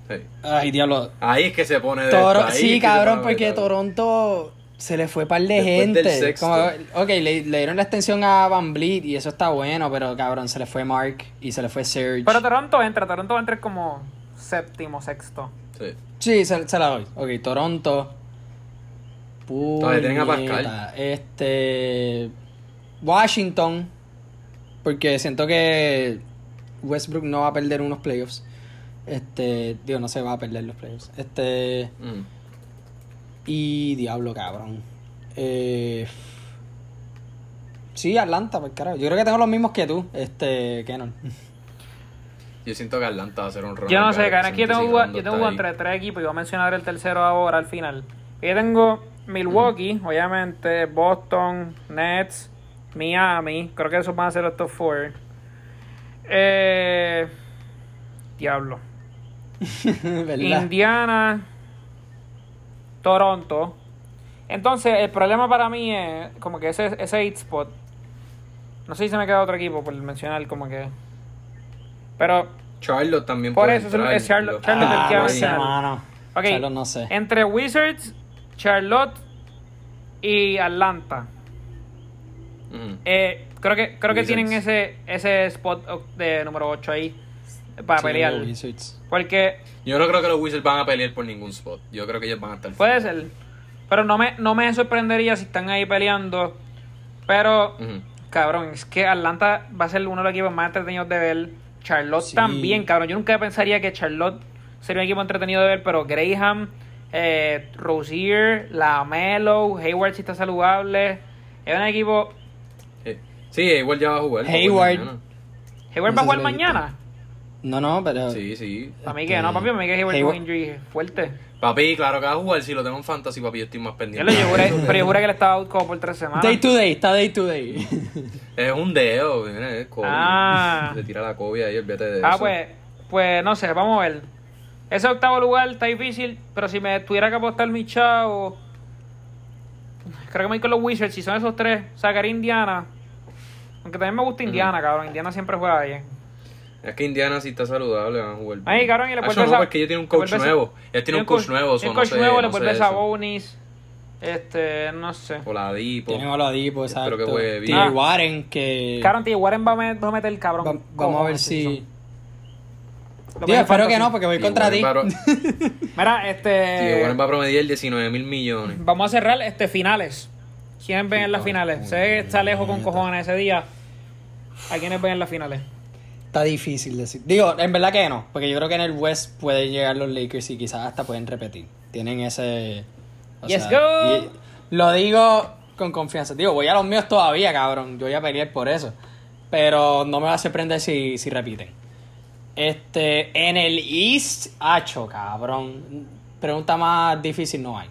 sí. Ay, diablo. Ahí es que se pone de Toro- esto, ahí sí, cabrón, porque de. Toronto se le fue par de Después gente. del sexto. Como, ok, le, le dieron la extensión a Van Vliet y eso está bueno, pero cabrón, se le fue Mark y se le fue Serge. Pero Toronto entra. Toronto va a entrar como séptimo, sexto. Sí. Sí, se, se la doy. Ok, Toronto. Todavía tienen a Puñeta. Pascal. Este. Washington. Porque siento que Westbrook no va a perder unos playoffs. Este. Digo, no se va a perder los playoffs. Este. Mm. Y Diablo, cabrón. Eh. Sí, Atlanta, pues carajo. Yo creo que tengo los mismos que tú, este, Kenon. Yo siento que Atlanta va a ser un. Yo no sé, cara, aquí yo tengo, yo tengo entre tres equipos y voy a mencionar el tercero ahora al final. Yo tengo Milwaukee, obviamente, Boston, Nets, Miami. Creo que esos van a ser los top four. Eh, diablo. Indiana, Toronto. Entonces, el problema para mí es como que ese, ese 8 spot. No sé si se me queda otro equipo por mencionar, como que. Pero, Charlotte también Por puede eso es- entrar, es Charlotte- Ah, que no va a. Charlotte no sé. Entre Wizards, Charlotte y Atlanta. Eh, creo que creo que tienen ese ese spot de número 8 ahí para Sí, pelear. Porque Yo no creo que los Wizards van a pelear por ningún spot. Yo creo que ellos van a estar. puede ser. Pero no me, no me sorprendería si están ahí peleando. Pero, cabrón, es que Atlanta va a ser uno de los equipos más entretenidos de ver. Charlotte Sí. también, cabrón. Yo nunca pensaría que Charlotte sería un equipo entretenido de ver, pero Graham, eh, Rozier, Lamelo, Hayward si está saludable. Es un equipo. Sí, igual ya va a jugar. jugar Hayward. Hayward va a jugar mañana. No, no, pero. Sí, sí. Para mí que no, papi, para mí que Hayward Hayward- tuvo injury fuerte. Papi, claro que va a jugar. Si lo tengo en fantasy, papi, yo estoy más pendiente. le yo juré- pero yo juré que él estaba out como por tres semanas. Day to day, está day to day. Es un dedo, viene, es COVID. Ah. Le tira la COVID ahí, olvídate de Ah, eso. pues, pues no sé, vamos a ver. Ese octavo lugar está difícil, pero si me tuviera que apostar mi chavo, creo que me voy con los Wizards. Si son esos tres, sacaría Indiana. Aunque también me gusta Indiana, cabrón. Indiana siempre juega bien. Es que Indiana si está saludable van a jugar. bien. Ahí, cabrón, y le Ah, no, a- porque ellos tienen un coach nuevo. Ellos tienen un coach nuevo, un coach nuevo, le vuelves a. Bonis. Este, no sé. O la Dipo. Tienen a Oladipo, exacto. Espero que juegue bien. Ah. Warren, que. Cabrón, tío, Warren va a met- va a meter el cabrón. va- vamos a ver si. Es espero que no, porque voy Tío, contra ti. Mira, Tío, este. Warren va a promediar 19 mil millones. Vamos a cerrar este finales. ¿Quiénes ven en las finales? Sé que está lejos con cojones ese día. ¿A quiénes ven en las finales? Está difícil decir. Digo, en verdad que no, porque yo creo que en el West pueden llegar los Lakers y quizás hasta pueden repetir. Tienen ese... o Let's go. y lo digo con confianza. Digo, voy a los míos todavía, cabrón. Yo voy a pelear por eso. Pero no me va a sorprender si, si repiten. Este, en el East, hacho, cabrón. Pregunta más difícil no hay.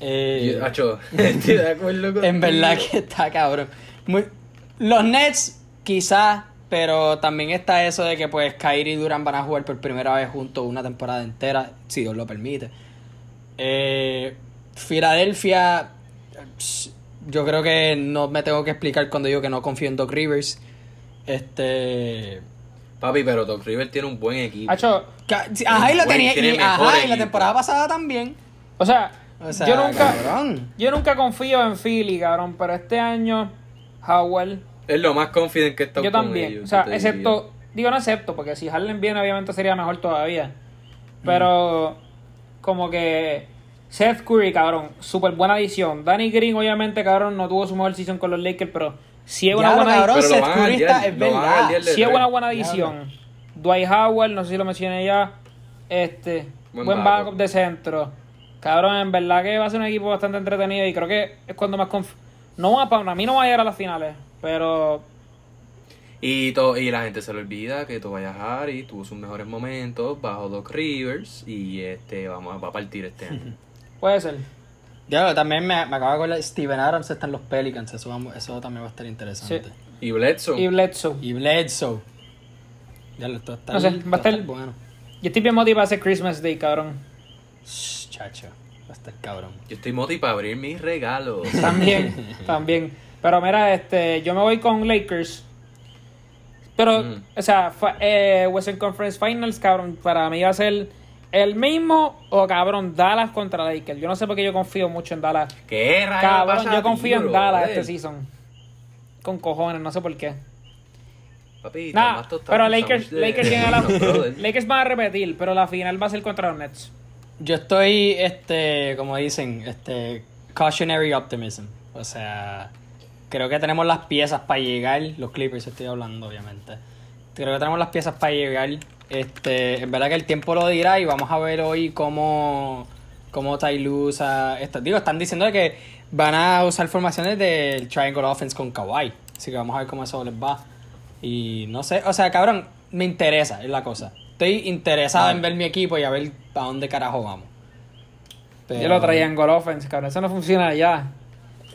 Eh, Yo, Acho, estoy de acuerdo con en verdad que está cabrón. Muy- los Nets, quizás, pero también está eso de que pues Kyrie y Durant van a jugar por primera vez juntos una temporada entera, si Dios lo permite. Eh, Filadelfia, yo creo que no me tengo que explicar cuando digo que no confío en Doc Rivers. Este. Papi, pero Doc River tiene un buen equipo. Ajá, y lo tenía. Y, ajá, y la equipo. temporada pasada también. o sea, O sea, yo nunca cabrón. yo nunca confío en Philly, cabrón, pero este año Howell Es lo más confident que está yo también, ellos, o sea, excepto digo no excepto porque si Harden viene obviamente sería mejor todavía. Pero como que Seth Curry, cabrón, súper buena adición. Danny Green, obviamente, cabrón, no tuvo su mejor season con los Lakers, pero sí es una Diablo, buena cabrón, Seth Curry está- es verdad. Sí es una buena adición. Dwight Howard, no sé si lo mencioné ya. Este, Buen backup de centro. Cabrón, en verdad que va a ser un equipo bastante entretenido y creo que es cuando más conf No va para mí no va a llegar a las finales, pero Y, to- y la gente se le olvida que Tobias Harris tuvo sus mejores momentos bajo Doc Rivers y este vamos a, va a partir este año. puede ser. Diablo, también me, me acabo de acordar, Steven Adams está en los Pelicans, eso, vamos- eso también va a estar interesante. Sí. Y Bledsoe. Y Bledsoe. Y Bledsoe. Ya lo está, No sé, va a estar- bueno. Yo estoy bien motivado a hacer Christmas Day, cabrón. Chacho, cabrón. Yo estoy moti para abrir mis regalos. También, también. Pero mira, este, yo me voy con Lakers. Pero, Mm. o sea, eh, Western Conference Finals, cabrón, para mí va a ser el mismo o cabrón, Dallas contra Lakers. Yo no sé por qué yo confío mucho en Dallas. ¿Qué rayos Cabrón, pasa yo confío en? Dallas este season. Con cojones, no sé por qué. Papi, Nada, más pero Lakers, Lakers. Lakers van a repetir, pero la final va a ser contra los Nets. Yo estoy, este, como dicen, este, cautionary optimism. O sea, creo que tenemos las piezas para llegar. Los Clippers estoy hablando, obviamente. Creo que tenemos las piezas para llegar. Este, en verdad que el tiempo lo dirá y vamos a ver hoy cómo, cómo Ty Lue usa esto. Digo, están diciendo que van a usar formaciones del Triangle Offense con Kawhi. Así que vamos a ver cómo eso les va. Y no sé, o sea, cabrón, me interesa, es la cosa. Estoy interesado en ver mi equipo y a ver para dónde carajo vamos. Pero- Yo lo traía en Goal Offense, cabrón. Eso no funciona ya.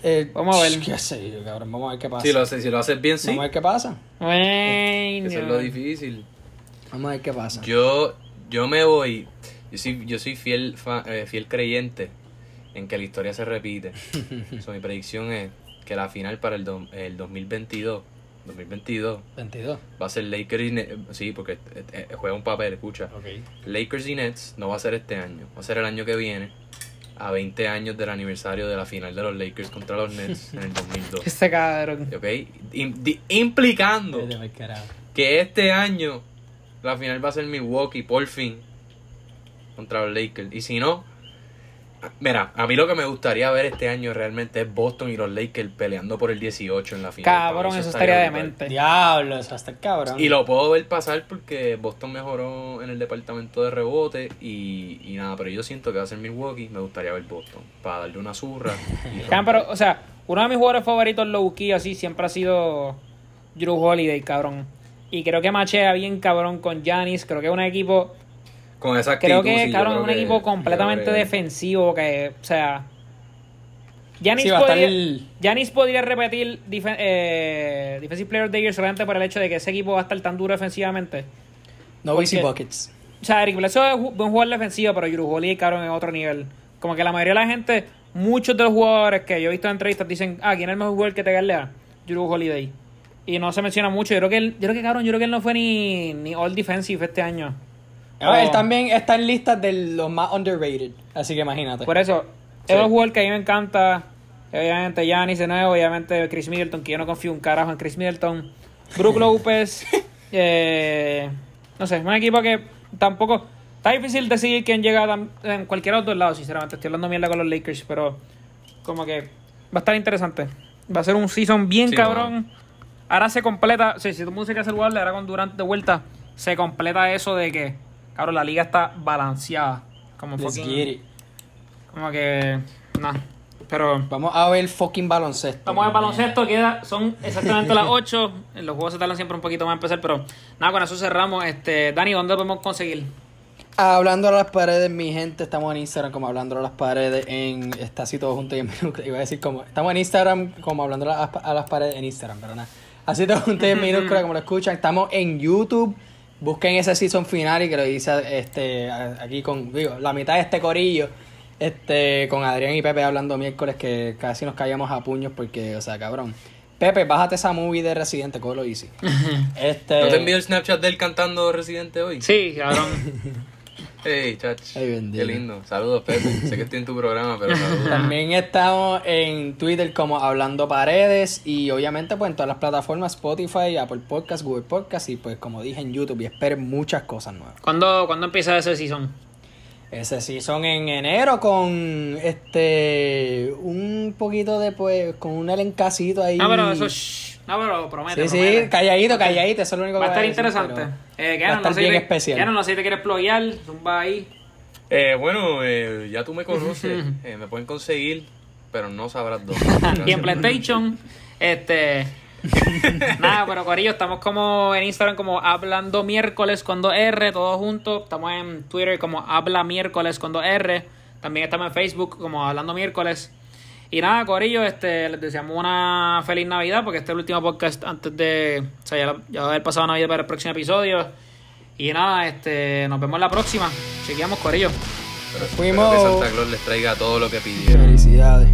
Eh, Vamos a ver. Qué sé yo, cabrón. Vamos a ver qué pasa. Si lo, haces, si lo haces bien, sí. Vamos a ver qué pasa. Bueno. Eso es lo difícil. Vamos a ver qué pasa. Yo, yo me voy. Yo soy, yo soy fiel, fa- eh, fiel creyente en que la historia se repite. So, mi predicción es que la final para el, do- el 2022, 2022 22. va a ser Lakers y Nets. Sí, porque eh, eh, juega un papel, escucha. Lakers y Nets no va a ser este año, va a ser el año que viene, a 20 años del aniversario de la final de los Lakers contra los Nets en el 2002. Este cabrón. ¿Ok? Im- implicando que este año la final va a ser Milwaukee por fin contra los Lakers. Y si no, mira, a mí lo que me gustaría ver este año realmente es Boston y los Lakers peleando por el 18 en la final. Cabrón, eso estaría brutal. demente. Diablo, eso estar cabrón. Y lo puedo ver pasar porque Boston mejoró en el departamento de rebote y, y nada, pero yo siento que va a ser Milwaukee, me gustaría ver Boston para darle una zurra. pero, o sea, uno de mis jugadores favoritos low key así siempre ha sido Drew Holiday, cabrón. Y creo que machea bien cabrón con Giannis. Creo que es un equipo. Con esa actitud, Creo que, sí, es un que- equipo completamente que- defensivo. Que, o sea. Giannis, Sí, podría, el- Giannis podría repetir defen- eh, Defensive Player of the Year solamente por el hecho de que ese equipo va a estar tan duro defensivamente. No porque- easy buckets. O sea, Eric Bledsoe es un buen jugador defensivo, pero Holiday, cabrón, es otro nivel. Como que la mayoría de la gente, muchos de los jugadores que yo he visto en entrevistas dicen, ah, ¿quién es el mejor jugador que te galea? Drew Holiday. Y no se menciona mucho. Yo creo que él, yo creo que, cabrón, yo creo que él no fue ni, ni All Defensive este año. Ah, Él Oh. también está en listas de los más underrated. Así que imagínate. Por eso, Sí. es un jugador que a mí me encanta. Obviamente, Giannis de nuevo, obviamente Chris Middleton, que yo no confío un carajo en Chris Middleton. Brook López. eh, no sé, es un equipo que tampoco. Está difícil decidir quién llega en cualquier otro lado, sinceramente. Estoy hablando mierda con los Lakers, pero como que va a estar interesante. Va a ser un season bien Sí, cabrón. ahora se completa, sea, si tu música saludable, ahora con Durant de vuelta, se completa eso de que, cabrón, la liga está balanceada. Como Let's fucking- get it. Como que, nada. Pero Vamos a ver fucking baloncesto. Vamos al baloncesto, queda, son exactamente las 8. Los juegos se tardan siempre un poquito más en empezar, pero nada, con eso cerramos. Este, Dani, ¿dónde podemos conseguir? Hablando a las paredes, mi gente, estamos en Instagram como hablando a las paredes en está así todo junto y en minúscula. Iba a decir como estamos en Instagram como hablando a las, a las paredes en Instagram, pero nada. Así todo junto y en minúscula como lo escuchan. Estamos en YouTube. Busquen ese season final y que lo hice este aquí con digo, la mitad de este corillo. Este, con Adrián y Pepe hablando miércoles que casi nos caíamos a puños porque, o sea, cabrón. Pepe, bájate esa movie de Residente, coge lo easy. Este, ¿No te envió el Snapchat de él cantando Residente hoy? Sí, cabrón. Hey, chach. Ay, bendito. Qué lindo. Saludos, Pepe. sé que estoy en tu programa, pero saludos. También estamos en Twitter como Hablando Paredes y obviamente pues en todas las plataformas Spotify, Apple Podcast, Google Podcast y pues como dije en YouTube y esperen muchas cosas nuevas. ¿Cuándo, ¿Cuándo empieza ese season? Ese sí son en enero con este un poquito de pues con un elencacito ahí. No, pero eso, shh, no, pero promete. Sí, sí, promete. calladito, calladito, eso es lo único Va a que estar voy decir, interesante. pero Eh, va a estar no bien si- especial. Keanu, no sé si te quieres ploguear, zumba ahí. Eh, bueno, eh, ya tú me conoces. Eh, me pueden conseguir, pero no sabrás dónde. y en PlayStation, este. Nada, pero Corillo, estamos como en Instagram como Hablando Miércoles con 2R, todos juntos. Estamos en Twitter como Habla Miércoles con 2R. También estamos en Facebook como Hablando Miércoles. Y nada, Corillo, este, les deseamos una feliz Navidad porque este es el último podcast antes de. O sea, ya, ya va a haber pasado Navidad para el próximo episodio. Y nada, este, nos vemos la próxima. Chequeamos, Corillo. Pero Fuimos- espero que Santa Claus les traiga todo lo que pidieron. Felicidades.